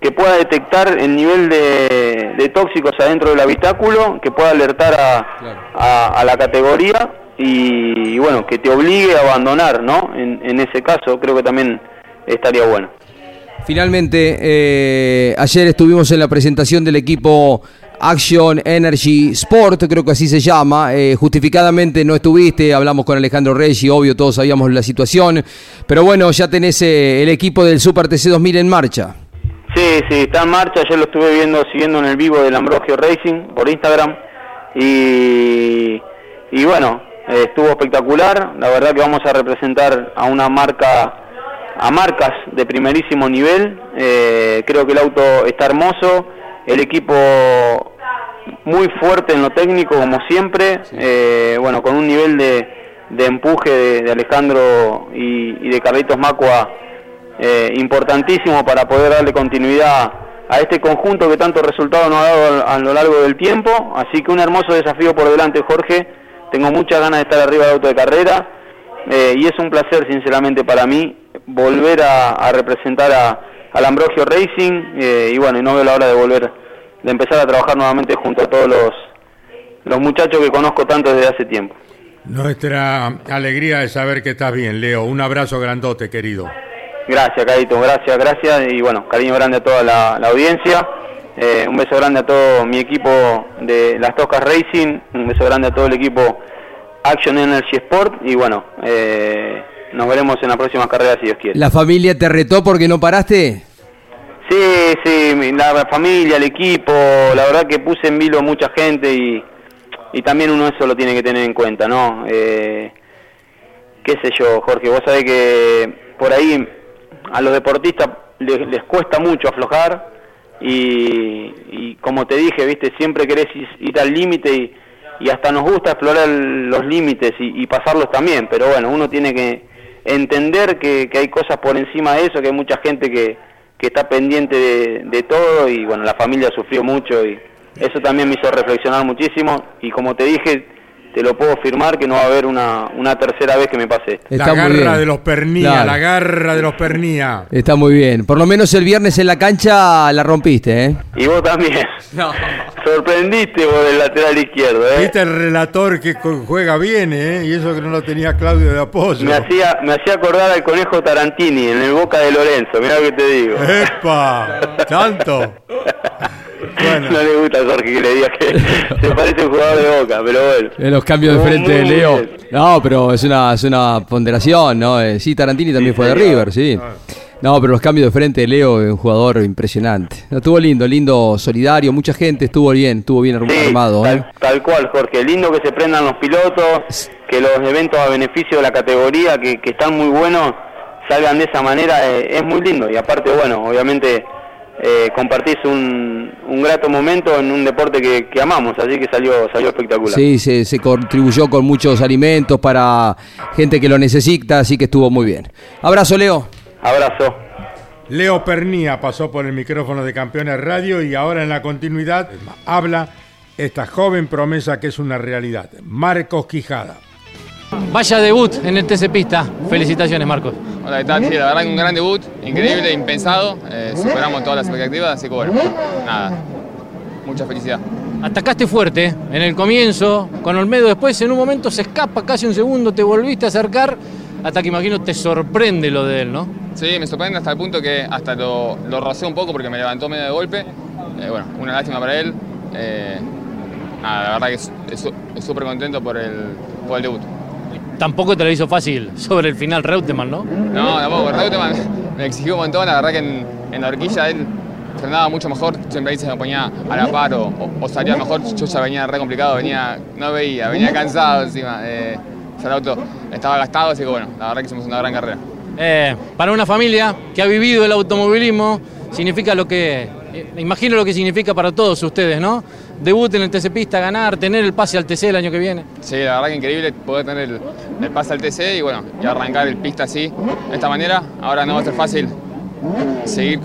que pueda detectar el nivel de, tóxicos adentro del habitáculo, que pueda alertar a, la categoría y, bueno, que te obligue a abandonar, ¿no? En, ese caso creo que también estaría bueno. Finalmente, eh, ayer estuvimos en la presentación del equipo Action Energy Sport, creo que así se llama. Eh, justificadamente no estuviste, hablamos con Alejandro Reyes y obvio todos sabíamos la situación. Pero bueno, ya tenés eh, el equipo del Super TC 2000 en marcha. Sí, sí, está en marcha. Ayer lo estuve viendo, siguiendo en el vivo del Ambrogio Racing por Instagram. Y, y bueno, eh, estuvo espectacular. La verdad que vamos a representar a una marca, a marcas de primerísimo nivel. creo que el auto está hermoso. El equipo muy fuerte en lo técnico como siempre, eh, bueno, con un nivel de, empuje de, Alejandro y, de Carlitos Macua eh, importantísimo para poder darle continuidad a este conjunto que tanto resultado nos ha dado a, lo largo del tiempo, así que un hermoso desafío por delante Jorge, tengo muchas ganas de estar arriba del auto de carrera eh, y es un placer sinceramente para mí volver a, representar a, al Ambrogio Racing y bueno, y no veo la hora de volver de empezar a trabajar nuevamente junto a todos los, los muchachos que conozco tanto desde hace tiempo. Nuestra alegría es saber que estás bien, Leo. Un abrazo grandote, querido. Gracias, Carito, gracias, gracias. Y bueno, cariño grande a toda la, audiencia. Eh, un beso grande a todo mi equipo de las Tocas Racing. Un beso grande a todo el equipo Action Energy Sport. Y bueno, eh, nos veremos en la próxima carrera si Dios quiere. ¿La familia te retó porque no paraste? Sí, sí, la familia, el equipo, la verdad que puse en vilo mucha gente y, y también uno eso lo tiene que tener en cuenta, ¿no? Eh, qué sé yo, Jorge, vos sabés que por ahí a los deportistas les, cuesta mucho aflojar y, y, como te dije, viste, siempre querés ir al límite y, y, hasta nos gusta explorar los límites y, pasarlos también, pero bueno, uno tiene que entender que, que hay cosas por encima de eso, que hay mucha gente que que está pendiente de, todo y bueno, la familia sufrió mucho y eso también me hizo reflexionar muchísimo y como te dije, te lo puedo firmar que no va a haber una, una tercera vez que me pase La garra de los pernía, la garra de los pernía. Está muy bien. Por lo menos el viernes en la cancha la rompiste, ¿eh? Y vos también. Sorprendiste vos del lateral izquierdo, ¿eh? Viste el relator que juega bien, ¿eh? Y eso que no lo tenía Claudio de Apoyo. Me hacía, me hacía acordar al conejo Tarantini en el Boca de Lorenzo, mirá lo que te digo. ¡Epa! ¿Tanto? No le gusta a Jorge que le diga que se parece un jugador de boca, pero bueno. En los cambios de frente de Leo. No, pero es una, es una ponderación, ¿no? Eh, sí, Tarantini también fue de River, sí. Ah. No, pero los cambios de frente de Leo es un jugador impresionante. Estuvo lindo, lindo, solidario, mucha gente, estuvo bien, estuvo bien armado. Tal, ¿eh? tal, cual, Jorge. Lindo que se prendan los pilotos, que los eventos a beneficio de la categoría, que, que están muy buenos, salgan de esa manera, eh, es muy lindo. Y aparte, bueno, obviamente eh, compartís un, un, grato momento en un deporte que, amamos, así que salió, salió espectacular. Sí, se, se, contribuyó con muchos alimentos para gente que lo necesita, así que estuvo muy bien. Abrazo, Leo. Abrazo. Leo Pernía pasó por el micrófono de Campeones Radio y ahora en la continuidad habla esta joven promesa que es una realidad, Marcos Quijada. Vaya debut en el TC Pista. Felicitaciones, Marcos. Hola, ¿qué tal? Sí, la verdad que un gran debut, increíble, impensado. Eh, superamos todas las expectativas, así que bueno, nada, mucha felicidad. Atacaste fuerte en el comienzo, con Olmedo después en un momento se escapa casi un segundo, te volviste a acercar, hasta que imagino te sorprende lo de él, ¿no? Sí, me sorprende hasta el punto que hasta lo, lo rocé un poco porque me levantó medio de golpe. Eh, bueno, una lástima para él. Eh, nada, la verdad que es súper contento por el, por el debut tampoco te lo hizo fácil sobre el final Reutemann, ¿no? No, tampoco. Reutemann me exigió un montón. La verdad que en, en la horquilla él frenaba mucho mejor. Siempre ahí se me ponía a la par o, salía mejor. Yo ya venía re complicado, venía, no veía, venía cansado encima. Eh, el auto estaba gastado, así que bueno, la verdad que hicimos una gran carrera. Eh, para una familia que ha vivido el automovilismo, significa lo que, eh, imagino lo que significa para todos ustedes, ¿no? debut en el TC Pista, ganar, tener el pase al TC el año que viene. Sí, la verdad que increíble poder tener el, pase al TC y bueno, y arrancar el pista así, de esta manera. Ahora no va a ser fácil seguir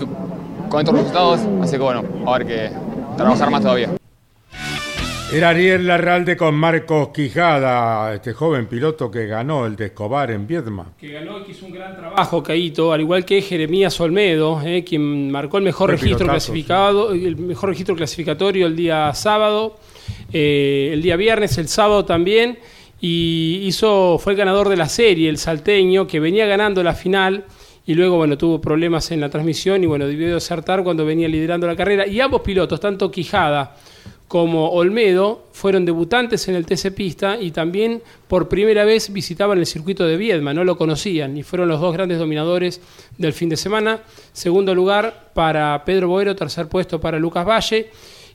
con estos resultados, así que bueno, a ver que trabajar más todavía. Era Ariel Larralde con Marcos Quijada, este joven piloto que ganó el de Escobar en Viedma. Que ganó y que hizo un gran trabajo, Caíto, al igual que Jeremías Olmedo, eh, quien marcó el mejor registro clasificado, el mejor registro clasificatorio el día sábado, eh, el día viernes, el sábado también, y hizo, fue el ganador de la serie, el salteño, que venía ganando la final. Y luego, bueno, tuvo problemas en la transmisión y, bueno, debió desertar cuando venía liderando la carrera. Y ambos pilotos, tanto Quijada como Olmedo fueron debutantes en el TC Pista y también por primera vez visitaban el circuito de Viedma, no lo conocían y fueron los dos grandes dominadores del fin de semana. Segundo lugar para Pedro Boero, tercer puesto para Lucas Valle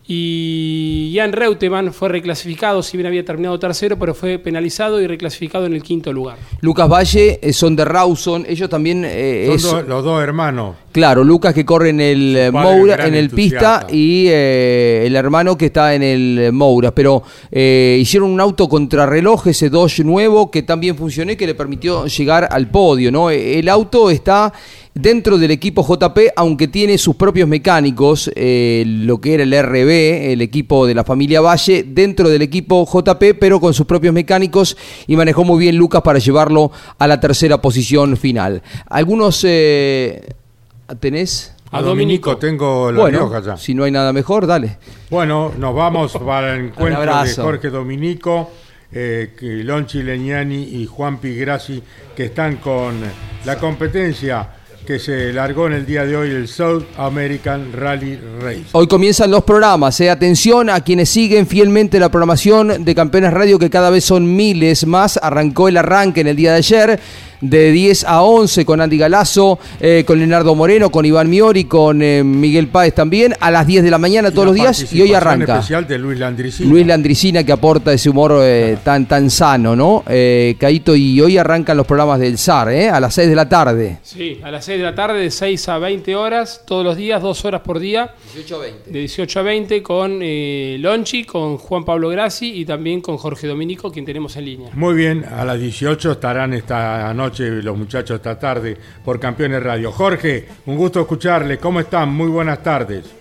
y Jan Reutemann fue reclasificado, si bien había terminado tercero, pero fue penalizado y reclasificado en el quinto lugar. Lucas Valle eh, son de Rawson, ellos también eh, Son es- los dos hermanos. Claro, Lucas que corre en el eh, Moura, en el entusiasta. pista y eh, el hermano que está en el Moura. Pero eh, hicieron un auto contrarreloj, ese Dodge nuevo que también funcionó y que le permitió llegar al podio. ¿no? El auto está dentro del equipo JP, aunque tiene sus propios mecánicos, eh, lo que era el RB, el equipo de la familia Valle, dentro del equipo JP, pero con sus propios mecánicos y manejó muy bien Lucas para llevarlo a la tercera posición final. Algunos... eh, ¿Tenés? A Dominico tengo la Bueno, Rioja ya. si no hay nada mejor, dale. Bueno, nos vamos para el encuentro de. Jorge Dominico, eh, Lonchi Leñani y Juan Pigrassi, que están con la competencia que se largó en el día de hoy, el South American Rally Race. Hoy comienzan los programas. eh. Atención a quienes siguen fielmente la programación de Campeones Radio, que cada vez son miles más. Arrancó el arranque en el día de ayer. De 10 a 11 con Andy Galazo, eh, con Leonardo Moreno, con Iván Miori, con eh, Miguel Páez también, a las 10 de la mañana todos los La días y hoy arranca. especial de Luis Landricina. Luis Landricina que aporta ese humor eh, tan, tan sano, ¿no? Eh, Caito, y hoy arrancan los programas del SAR, ¿eh? A las 6 de la tarde. Sí, a las 6 de la tarde, de 6 a 20 horas, todos los días, dos horas por día. 18 a 20. De 18 a 20 con eh, Lonchi, con Juan Pablo Grassi y también con Jorge Dominico, quien tenemos en línea. Muy bien, a las 18 estarán esta noche los muchachos esta tarde por Campeones Radio. Jorge, un gusto escucharle. ¿Cómo están? Muy buenas tardes.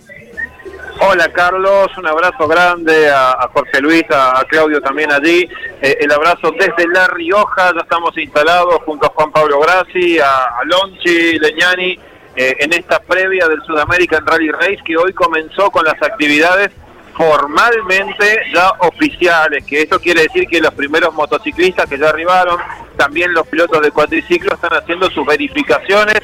Hola Carlos, un abrazo grande a, Jorge Luis, a, Claudio también allí. Eh, el abrazo desde La Rioja, ya estamos instalados junto a Juan Pablo Grassi, a, a Lonchi, Leñani, eh, en esta previa del Sudamerican Rally Race que hoy comenzó con las actividades formalmente ya oficiales, que esto quiere decir que los primeros motociclistas que ya arribaron, también los pilotos de cuatriciclo están haciendo sus verificaciones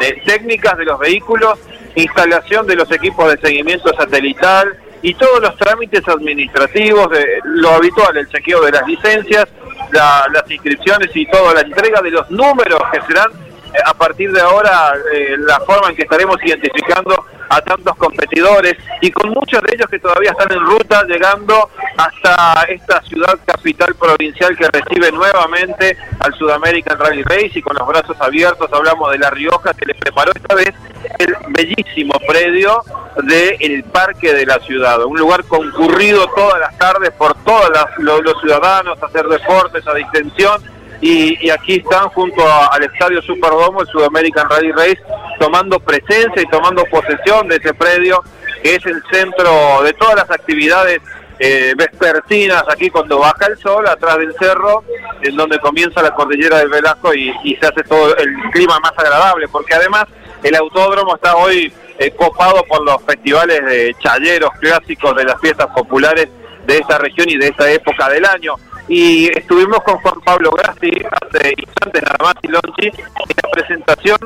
eh, técnicas de los vehículos, instalación de los equipos de seguimiento satelital y todos los trámites administrativos, de lo habitual, el chequeo de las licencias, la- las inscripciones y toda la entrega de los números que serán eh, a partir de ahora eh, la forma en que estaremos identificando a tantos competidores y con muchos de ellos que todavía están en ruta llegando hasta esta ciudad capital provincial que recibe nuevamente al Sudamerican Rally Race y con los brazos abiertos hablamos de La Rioja que le preparó esta vez el bellísimo predio del parque de la ciudad, un lugar concurrido todas las tardes por todos los, los ciudadanos a hacer deportes, a distensión y, y aquí están junto al Estadio Superdomo, el Sudamerican Rally Race, tomando presencia y tomando posesión de ese predio, que es el centro de todas las actividades eh, vespertinas, aquí cuando baja el sol, atrás del cerro, en donde comienza la cordillera del Velasco y, y se hace todo el clima más agradable, porque además el autódromo está hoy eh, copado por los festivales de chayeros clásicos de las fiestas populares de esta región y de esta época del año y estuvimos con Juan Pablo Grassi hace instantes nada más y Lonchi en la presentación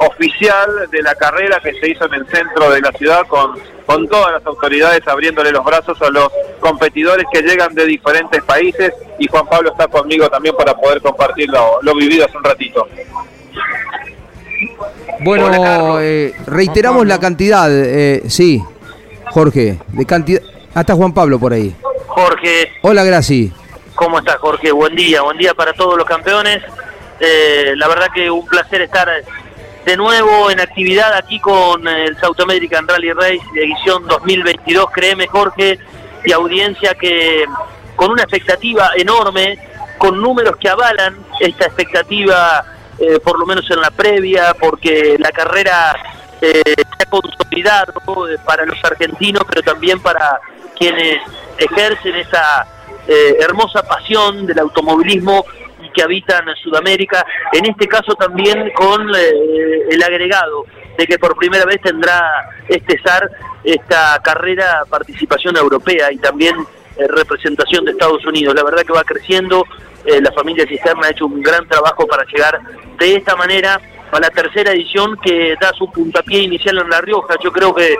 oficial de la carrera que se hizo en el centro de la ciudad con, con todas las autoridades abriéndole los brazos a los competidores que llegan de diferentes países y Juan Pablo está conmigo también para poder compartir lo, lo vivido hace un ratito. Bueno, eh, reiteramos la cantidad, eh, sí, Jorge, de cantidad. Hasta Juan Pablo por ahí. Jorge, Hola, Graci. ¿Cómo estás Jorge? Buen día, buen día para todos los campeones. Eh, la verdad que un placer estar de nuevo en actividad aquí con el South American Rally Race de edición 2022. Créeme Jorge y audiencia que con una expectativa enorme, con números que avalan esta expectativa, eh, por lo menos en la previa, porque la carrera eh, se ha consolidado eh, para los argentinos, pero también para quienes ejercen esa eh, hermosa pasión del automovilismo que habitan Sudamérica, en este caso también con eh, el agregado de que por primera vez tendrá este SAR esta carrera participación europea y también eh, representación de Estados Unidos. La verdad que va creciendo, la familia Cisterna ha hecho un gran trabajo para llegar de esta manera a la tercera edición que da su puntapié inicial en La Rioja. Yo creo que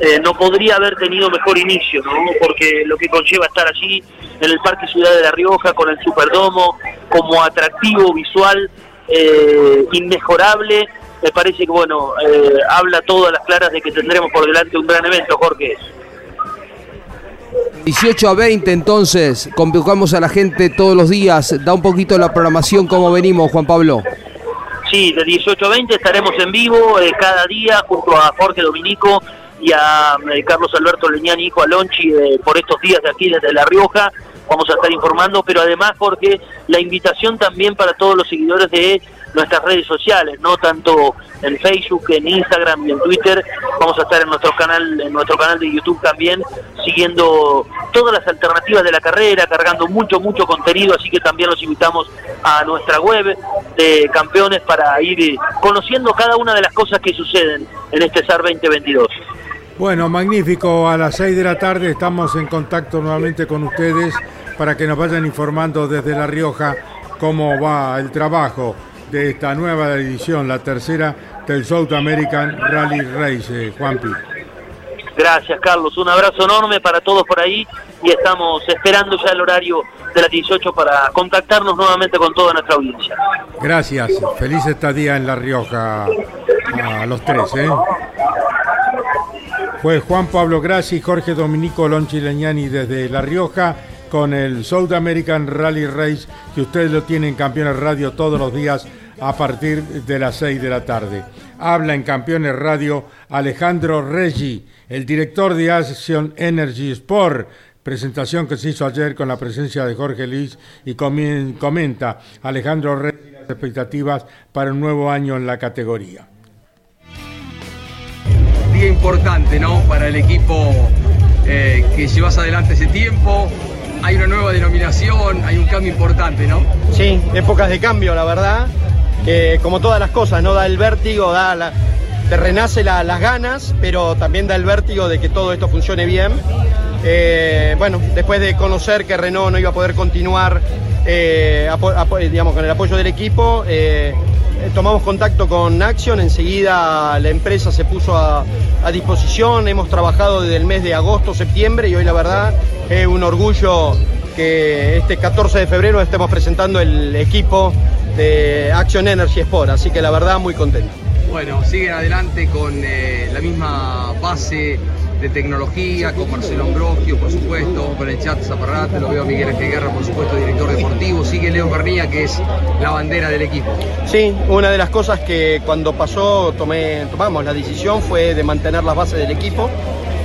eh, no podría haber tenido mejor inicio, ¿no? porque lo que conlleva estar allí en el Parque Ciudad de La Rioja con el Superdomo como atractivo visual eh, inmejorable, me parece que bueno, eh, habla todas las claras de que tendremos por delante un gran evento, Jorge. 18 a 20 entonces, convocamos a la gente todos los días, da un poquito la programación, cómo venimos, Juan Pablo. Sí, de 18 a 20 estaremos en vivo cada día junto a Jorge Dominico y a eh, Carlos Alberto Leñani, hijo Alonchi, eh, por estos días de aquí desde La Rioja. Vamos a estar informando, pero además porque la invitación también para todos los seguidores de nuestras redes sociales, no tanto en Facebook, en Instagram y en Twitter. Vamos a estar en nuestro canal, en nuestro canal de YouTube también, siguiendo todas las alternativas de la carrera, cargando mucho, mucho contenido, así que también los invitamos a nuestra web de campeones para ir conociendo cada una de las cosas que suceden en este SAR 2022. Bueno, magnífico. A las 6 de la tarde estamos en contacto nuevamente con ustedes para que nos vayan informando desde La Rioja cómo va el trabajo de esta nueva edición, la tercera del South American Rally Race, Juanpi. Gracias, Carlos. Un abrazo enorme para todos por ahí y estamos esperando ya el horario de las 18 para contactarnos nuevamente con toda nuestra audiencia. Gracias. Feliz estadía en La Rioja a los tres. ¿eh? Fue Juan Pablo Grassi Jorge Dominico Lonchi Leñani desde La Rioja con el South American Rally Race que ustedes lo tienen en Campeones Radio todos los días a partir de las 6 de la tarde. Habla en Campeones Radio Alejandro Reggi, el director de Action Energy Sport, presentación que se hizo ayer con la presencia de Jorge Luis y comenta Alejandro Reggi las expectativas para un nuevo año en la categoría importante ¿no? para el equipo eh, que llevas adelante ese tiempo. Hay una nueva denominación, hay un cambio importante, ¿no? Sí, épocas de cambio, la verdad. Que como todas las cosas, ¿no? Da el vértigo, da la, te renace las ganas, pero también da el vértigo de que todo esto funcione bien. Eh, bueno, después de conocer que Renault no iba a poder continuar eh, digamos, con el apoyo del equipo, eh, tomamos contacto con Action, enseguida la empresa se puso a, disposición, hemos trabajado desde el mes de agosto, septiembre y hoy la verdad es un orgullo que este 14 de febrero estemos presentando el equipo de Action Energy Sport, así que la verdad muy contento. Bueno, siguen adelante con eh, la misma base de tecnología, con Marcelo Ambrogio, por supuesto, con el chat Zaparrate, lo veo a Miguel Guerra, por supuesto, director deportivo, sigue Leo Bernía, que es la bandera del equipo. Sí, una de las cosas que cuando pasó tomé, tomamos la decisión fue de mantener las bases del equipo,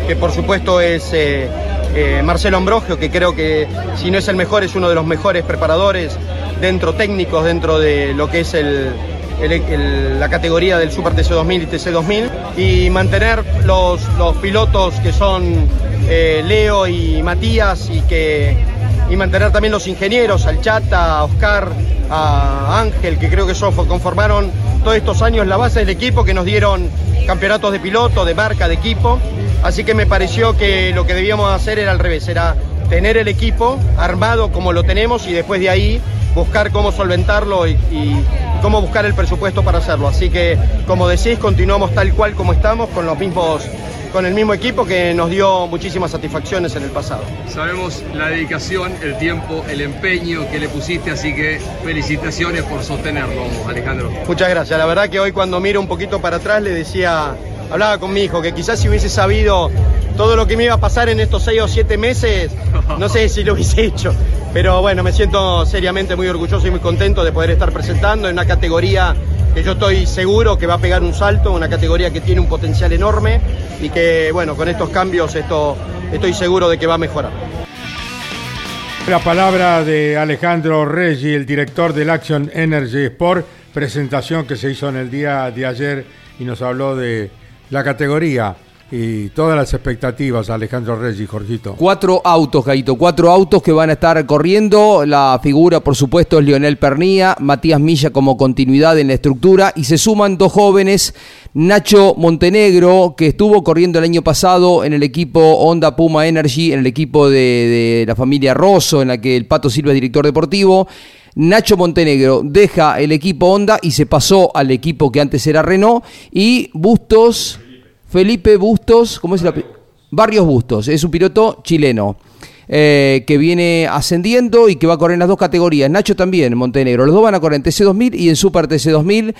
que por supuesto es eh, eh, Marcelo Ambrogio, que creo que si no es el mejor, es uno de los mejores preparadores dentro técnicos, dentro de lo que es el la categoría del Super TC2000 y TC2000 y mantener los, los pilotos que son eh, Leo y Matías y que y mantener también los ingenieros, al Chata, a Oscar, a Ángel, que creo que son, conformaron todos estos años la base del equipo, que nos dieron campeonatos de piloto, de marca, de equipo. Así que me pareció que lo que debíamos hacer era al revés, era tener el equipo armado como lo tenemos y después de ahí buscar cómo solventarlo y, cómo buscar el presupuesto para hacerlo. Así que, como decís, continuamos tal cual como estamos, con los mismos con el mismo equipo que nos dio muchísimas satisfacciones en el pasado. Sabemos la dedicación, el tiempo, el empeño que le pusiste, así que felicitaciones por sostenerlo, Alejandro. Muchas gracias. La verdad que hoy cuando miro un poquito para atrás le decía, hablaba con mi hijo, que quizás si hubiese sabido todo lo que me iba a pasar en estos seis o siete meses, no sé si lo hubiese hecho. Pero bueno, me siento seriamente muy orgulloso y muy contento de poder estar presentando en una categoría que yo estoy seguro que va a pegar un salto, una categoría que tiene un potencial enorme y que, bueno, con estos cambios esto, estoy seguro de que va a mejorar. La palabra de Alejandro Reggi, el director del Action Energy Sport, presentación que se hizo en el día de ayer y nos habló de la categoría y todas las expectativas, Alejandro Reyes Jorgito. Cuatro autos, Gaito, cuatro autos que van a estar corriendo. La figura, por supuesto, es Lionel Pernía, Matías Milla como continuidad en la estructura y se suman dos jóvenes, Nacho Montenegro, que estuvo corriendo el año pasado en el equipo Honda Puma Energy, en el equipo de, de la familia Rosso, en la que el Pato Silva es director deportivo. Nacho Montenegro deja el equipo Honda y se pasó al equipo que antes era Renault y Bustos Felipe Bustos, ¿cómo es la Barrios Bustos, es un piloto chileno. Eh, que viene ascendiendo y que va a correr en las dos categorías. Nacho también, en Montenegro. Los dos van a correr en TC2000 y en Super TC2000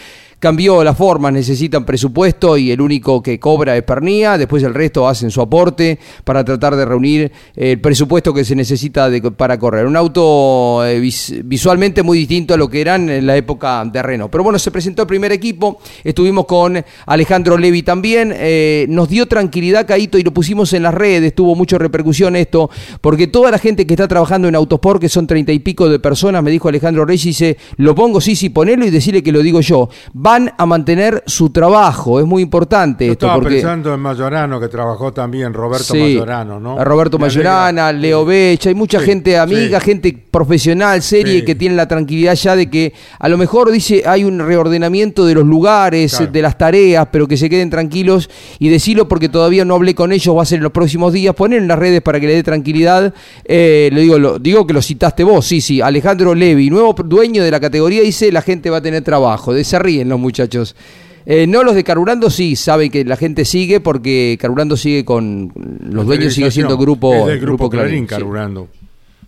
cambió las formas, necesitan presupuesto y el único que cobra es Pernía, después el resto hacen su aporte para tratar de reunir el presupuesto que se necesita para correr. Un auto eh, visualmente muy distinto a lo que eran en la época de Renault. Pero bueno, se presentó el primer equipo, estuvimos con Alejandro Levi también, eh, nos dio tranquilidad Caito y lo pusimos en las redes, tuvo mucha repercusión esto, porque toda la gente que está trabajando en Autosport, que son treinta y pico de personas, me dijo Alejandro Reyes, dice, lo pongo, sí, sí, ponelo y decirle que lo digo yo van a mantener su trabajo. Es muy importante Yo esto. Estaba porque... pensando en Mayorano, que trabajó también Roberto sí, Mayorano, ¿no? A Roberto Me Mayorana, alegra. Leo Becha, hay mucha Sí, gente amiga, sí. gente profesional, serie, que tiene la tranquilidad ya de que a lo mejor dice hay un reordenamiento de los lugares, Claro. de las tareas, pero que se queden tranquilos y decirlo porque todavía no hablé con ellos, va a ser en los próximos días, poner en las redes para que le dé tranquilidad. Eh, le digo, lo, digo que lo citaste vos, sí, sí, Alejandro Levi, nuevo dueño de la categoría, dice la gente va a tener trabajo, de se ríen los muchachos. Eh, no los de Carburando sí, saben que la gente sigue porque Carburando sigue con los dueños sigue siendo grupo Es del grupo, Clarín, carburando.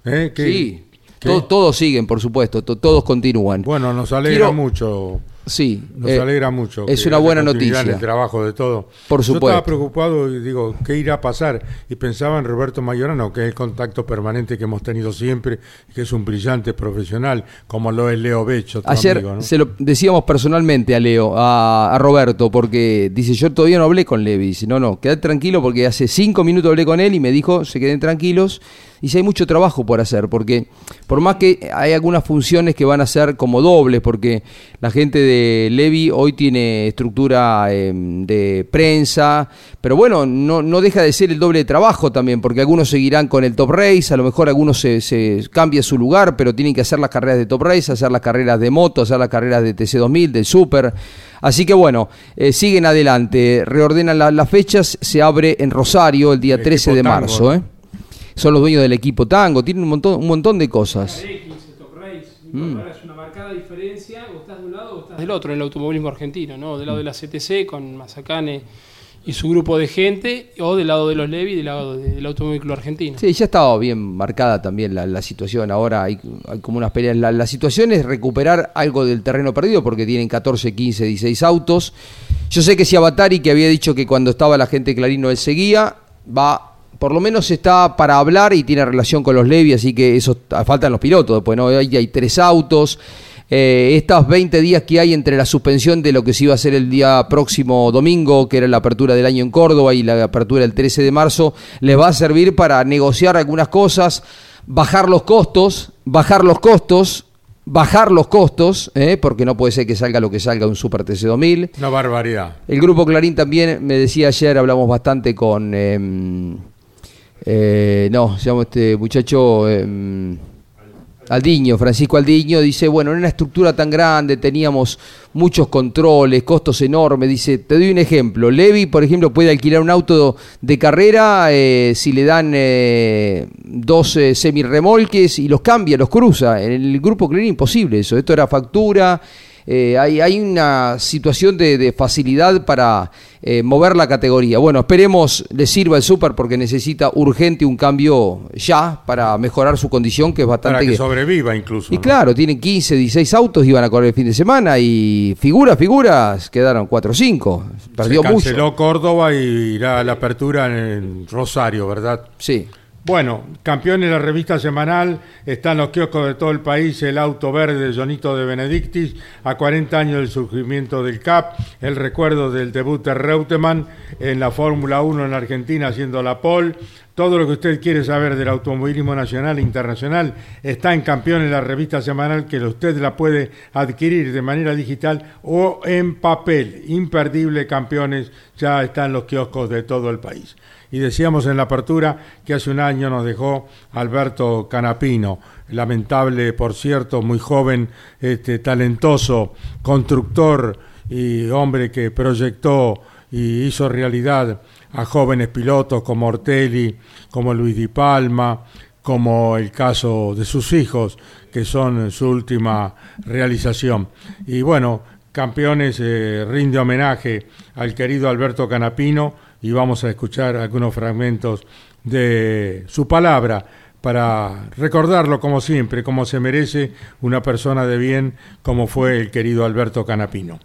¿Eh? ¿Qué- Sí, qué? to- todos siguen, por supuesto, to- todos continúan. Bueno, nos alegra Quiero- Sí, Sí, Nos eh, alegra mucho. Es una buena noticia. En el trabajo de todo. Por Yo supuesto. estaba preocupado y digo, ¿qué irá a pasar? Y pensaba en Roberto Mayorano, que es el contacto permanente que hemos tenido siempre, que es un brillante profesional, como lo es Leo Becho, Ayer amigo, ¿no? se lo decíamos personalmente a Leo, a, a Roberto, porque dice, yo todavía no hablé con Levi. Dice, no, no, quedate tranquilo porque hace cinco minutos hablé con él y me dijo, se queden tranquilos. Y si hay mucho trabajo por hacer, porque por más que hay algunas funciones que van a ser como dobles, porque la gente de Levi hoy tiene estructura eh, de prensa, pero bueno, no, no deja de ser el doble de trabajo también, porque algunos seguirán con el Top Race, a lo mejor algunos se, se cambia su lugar, pero tienen que hacer las carreras de Top Race, hacer las carreras de moto, hacer las carreras de TC2000, del Super. Así que bueno, eh, siguen adelante, reordenan la- las fechas, se abre en Rosario el día El 13 equipo de marzo. ¿eh? Son los dueños del equipo Tango, tienen un montón, un montón de cosas. Mm. Ahora es una marcada diferencia, o estás de un lado o estás del otro en el automovilismo argentino, ¿no? Del lado de la CTC con Mazacane y su grupo de gente, o del lado de los Levi, del lado de- del Automóvil Argentino. Sí, ya estaba bien marcada también la, la situación. Ahora hay, hay como unas peleas. La, la situación es recuperar algo del terreno perdido porque tienen 14, 15, 16 autos. Yo sé que si Avatari, que había dicho que cuando estaba la gente de Clarino él seguía, va, por lo menos está para hablar y tiene relación con los Levi, así que eso faltan los pilotos. Después, ¿no? Hay tres autos. Eh, estos 20 días que hay entre la suspensión de lo que se iba a hacer el día próximo domingo, que era la apertura del año en Córdoba, y la apertura el 13 de marzo, les va a servir para negociar algunas cosas, bajar los costos, bajar los costos, bajar los costos, ¿eh? porque no puede ser que salga lo que salga un Super TC2000. Una barbaridad. El grupo Clarín también me decía ayer, hablamos bastante con. em, eh, no, se llama este muchacho. em, Aldiño, Francisco Aldiño, dice, bueno, en una estructura tan grande teníamos muchos controles, costos enormes, dice, te doy un ejemplo, Levi, por ejemplo, puede alquilar un auto de carrera eh, si le dan eh, dos eh, semirremolques y los cambia, los cruza, en el grupo Clarín imposible eso, esto era factura, eh, hay, hay una situación de, de facilidad para eh, mover la categoría. Bueno, esperemos le sirva el Super porque necesita urgente un cambio ya para mejorar su condición, que es bastante... Para que sobreviva incluso. y ¿no? claro, tienen 15, 16 autos, iban a correr el fin de semana y figuras, figuras, quedaron 4 o 5. Perdió Se mucho. canceló Córdoba y irá a la apertura en Rosario, ¿verdad? Sí. Bueno, campeones la revista semanal, están los kioscos de todo el país, el auto verde de Jonito de Benedictis, a 40 años del surgimiento del CAP, el recuerdo del debut de Reutemann en la Fórmula 1 en Argentina haciendo la pole, todo lo que usted quiere saber del automovilismo nacional e internacional está en Campeones, la revista semanal, que usted la puede adquirir de manera digital o en papel. Imperdible Campeones, ya está en los kioscos de todo el país. Y decíamos en la apertura que hace un año nos dejó Alberto Canapino, lamentable, por cierto, muy joven, este, talentoso, constructor y hombre que proyectó y hizo realidad a jóvenes pilotos como Ortelli, como Luis Di Palma, como el caso de sus hijos, que son su última realización. Y bueno, campeones eh, rinde homenaje al querido Alberto Canapino y vamos a escuchar algunos fragmentos de su palabra para recordarlo como siempre, como se merece una persona de bien como fue el querido Alberto Canapino.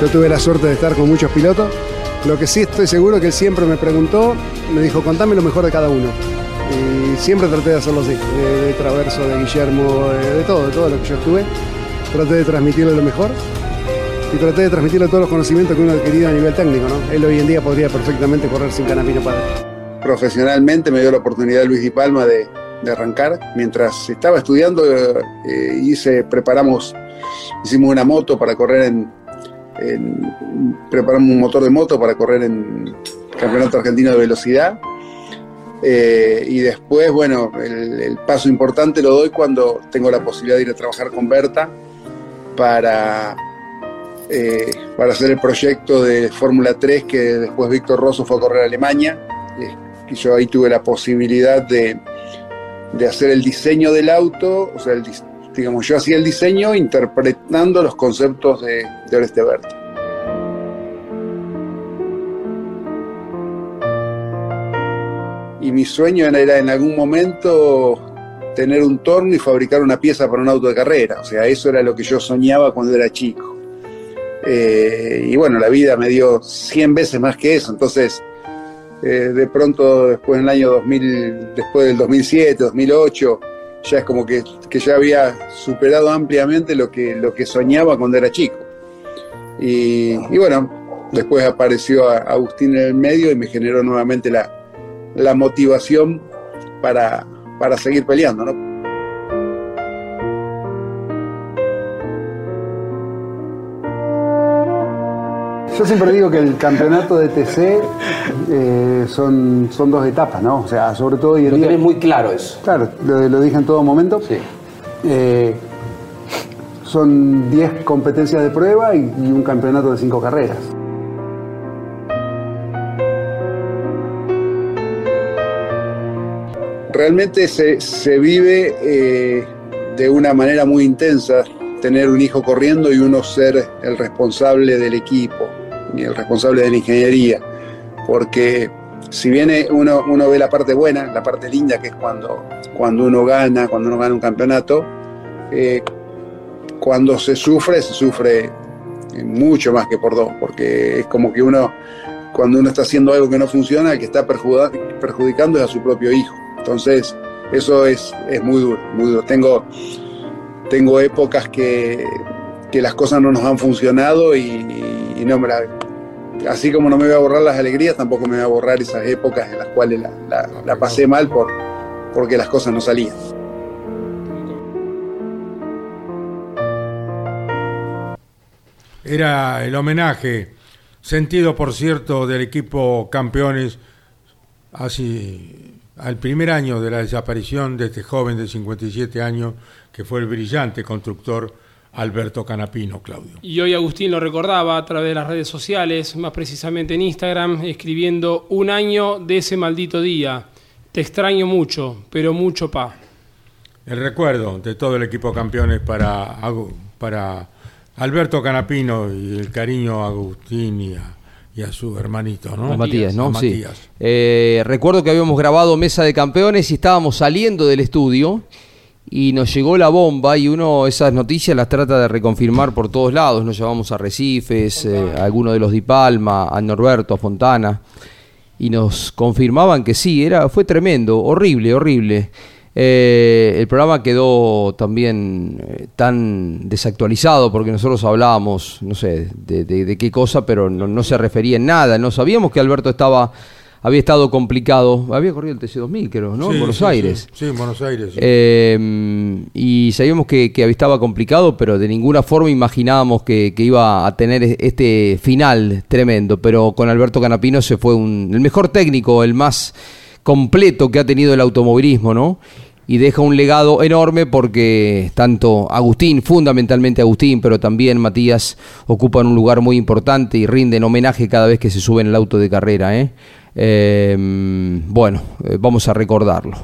Yo tuve la suerte de estar con muchos pilotos. Lo que sí estoy seguro que él siempre me preguntó, me dijo, contame lo mejor de cada uno. Y siempre traté de hacerlo así, de, Traverso, de Guillermo, de, todo, de todo lo que yo estuve. Traté de transmitirle lo mejor y traté de transmitirle todos los conocimientos que uno ha adquirido a nivel técnico. ¿no? Él hoy en día podría perfectamente correr sin Canapino Padre. Profesionalmente me dio la oportunidad Luis Di Palma de, arrancar. Mientras estaba estudiando, eh, hice, preparamos, hicimos una moto para correr en, preparamos un motor de moto para correr en Campeonato Argentino de Velocidad. Eh, y después, bueno, el, paso importante lo doy cuando tengo la posibilidad de ir a trabajar con Berta para, eh, para hacer el proyecto de Fórmula 3 que después Víctor Rosso fue a correr a Alemania. Eh, yo ahí tuve la posibilidad de, de hacer el diseño del auto, o sea, el, digamos, yo hacía el diseño interpretando los conceptos de, de Oreste Berta. Y mi sueño era en algún momento tener un torno y fabricar una pieza para un auto de carrera. O sea, eso era lo que yo soñaba cuando era chico. Eh, y bueno, la vida me dio 100 veces más que eso. Entonces, eh, de pronto, después del año 2000, después del 2007, 2008, ya es como que, ya había superado ampliamente lo que, lo que soñaba cuando era chico. Y, bueno, después apareció Agustín en el medio y me generó nuevamente la, motivación para, para seguir peleando, ¿no? Yo siempre digo que el campeonato de TC eh, son, son dos etapas, ¿no? O sea, sobre todo y Lo tienes muy claro eso. Claro, lo, dije en todo momento. Sí. Eh, son 10 competencias de prueba y, un campeonato de 5 carreras. Realmente se, vive eh, de una manera muy intensa tener un hijo corriendo y uno ser el responsable del equipo ni el responsable de la ingeniería, porque si bien uno, uno ve la parte buena, la parte linda, que es cuando, cuando uno gana, cuando uno gana un campeonato, eh, cuando se sufre, se sufre mucho más que por dos, porque es como que uno, cuando uno está haciendo algo que no funciona, el que está perjudicando es a su propio hijo. Entonces, eso es, es muy duro, muy duro. Tengo, tengo épocas que, que las cosas no nos han funcionado y, no me la, así como no me voy a borrar las alegrías, tampoco me voy a borrar esas épocas en las cuales la, pasé mal por, porque las cosas no salían. Era el homenaje, sentido por cierto, del equipo campeones así al primer año de la desaparición de este joven de 57 años que fue el brillante constructor Alberto Canapino, Claudio. Y hoy Agustín lo recordaba a través de las redes sociales, más precisamente en Instagram, escribiendo un año de ese maldito día. Te extraño mucho, pero mucho pa. El recuerdo de todo el equipo campeones para, para Alberto Canapino y el cariño a Agustín y a, su hermanito, ¿no? Matías, ¿no? sí. Eh, recuerdo que habíamos grabado Mesa de Campeones y estábamos saliendo del estudio y nos llegó la bomba y uno esas noticias las trata de reconfirmar por todos lados. Nos llevamos a Recifes, eh, a alguno de los Di Palma, a Norberto, a Fontana. y nos confirmaban que sí, era, fue tremendo, horrible, horrible. Eh, el programa quedó también eh, tan desactualizado porque nosotros hablábamos, no sé, de, qué cosa, pero no, se refería en nada. No sabíamos que Alberto estaba había estado complicado. Había corrido el TC2000, creo, ¿no? en Buenos Aires. Sí, en Buenos Aires. Em, y sabíamos que, que, estaba complicado, pero de ninguna forma imaginábamos que, iba a tener este final tremendo. Pero con Alberto Canapino se fue un, el mejor técnico, el más completo que ha tenido el automovilismo, ¿no? Y deja un legado enorme porque tanto Agustín, fundamentalmente Agustín, pero también Matías ocupan un lugar muy importante y rinden homenaje cada vez que se suben el auto de carrera, ¿eh? Em, bueno, eh, vamos a recordarlo.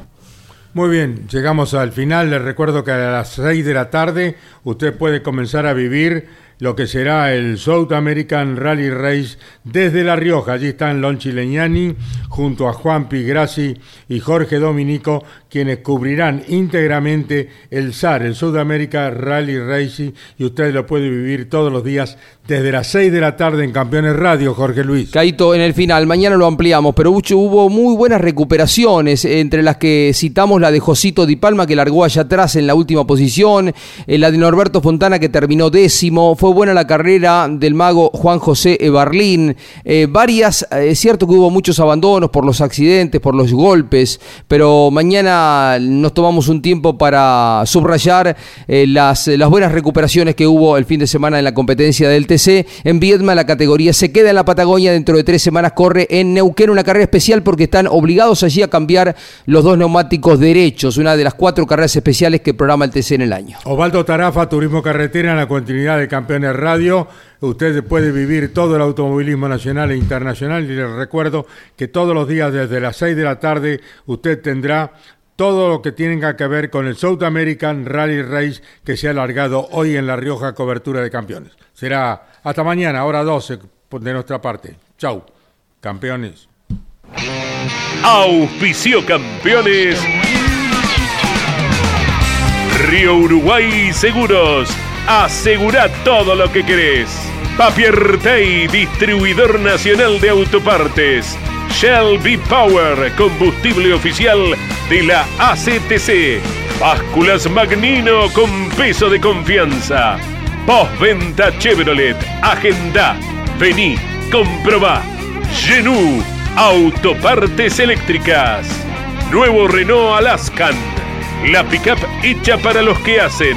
Muy bien, llegamos al final. Les recuerdo que a las 6 de la tarde usted puede comenzar a vivir lo que será el South American Rally Race desde La Rioja. Allí están Lonchi Leñani junto a Juan Pigrassi y Jorge Dominico, quienes cubrirán íntegramente el SAR, el South American Rally Race, y usted lo puede vivir todos los días desde las 6 de la tarde en Campeones Radio, Jorge Luis. Caito, en el final, mañana lo ampliamos, pero hubo muy buenas recuperaciones, entre las que citamos la de Josito Di Palma, que largó allá atrás en la última posición, eh, la de Norberto Fontana, que terminó décimo, buena la carrera del mago Juan José Ebarlín, eh, varias, eh, es cierto que hubo muchos abandonos por los accidentes, por los golpes, pero mañana nos tomamos un tiempo para subrayar las, las buenas recuperaciones que hubo el fin de semana en la competencia del TC en Viedma la categoría se queda en la Patagonia. Dentro de tres semanas corre en Neuquén una carrera especial porque están obligados allí a cambiar los dos neumáticos derechos. Una de las cuatro carreras especiales que programa el TC en el año. Osvaldo Tarafa, Turismo Carretera, en la continuidad de Radio. Usted puede vivir todo el automovilismo nacional e internacional y les recuerdo que todos los días desde las 6 de la tarde usted tendrá todo lo que tenga que ver con el South American Rally Race que se ha alargado hoy en La Rioja, cobertura de campeones. Será hasta mañana, hora 12 de nuestra parte. Chau, campeones. Auspicio campeones. Río Uruguay Seguros. Asegura todo lo que querés. Tay, distribuidor nacional de autopartes. Shell V-Power, combustible oficial de la ACTC. Básculas Magnino con peso de confianza. Postventa Chevrolet. Agenda. Vení, comprobá. Genú. Autopartes eléctricas. Nuevo Renault Alaskan. La pickup hecha para los que hacen.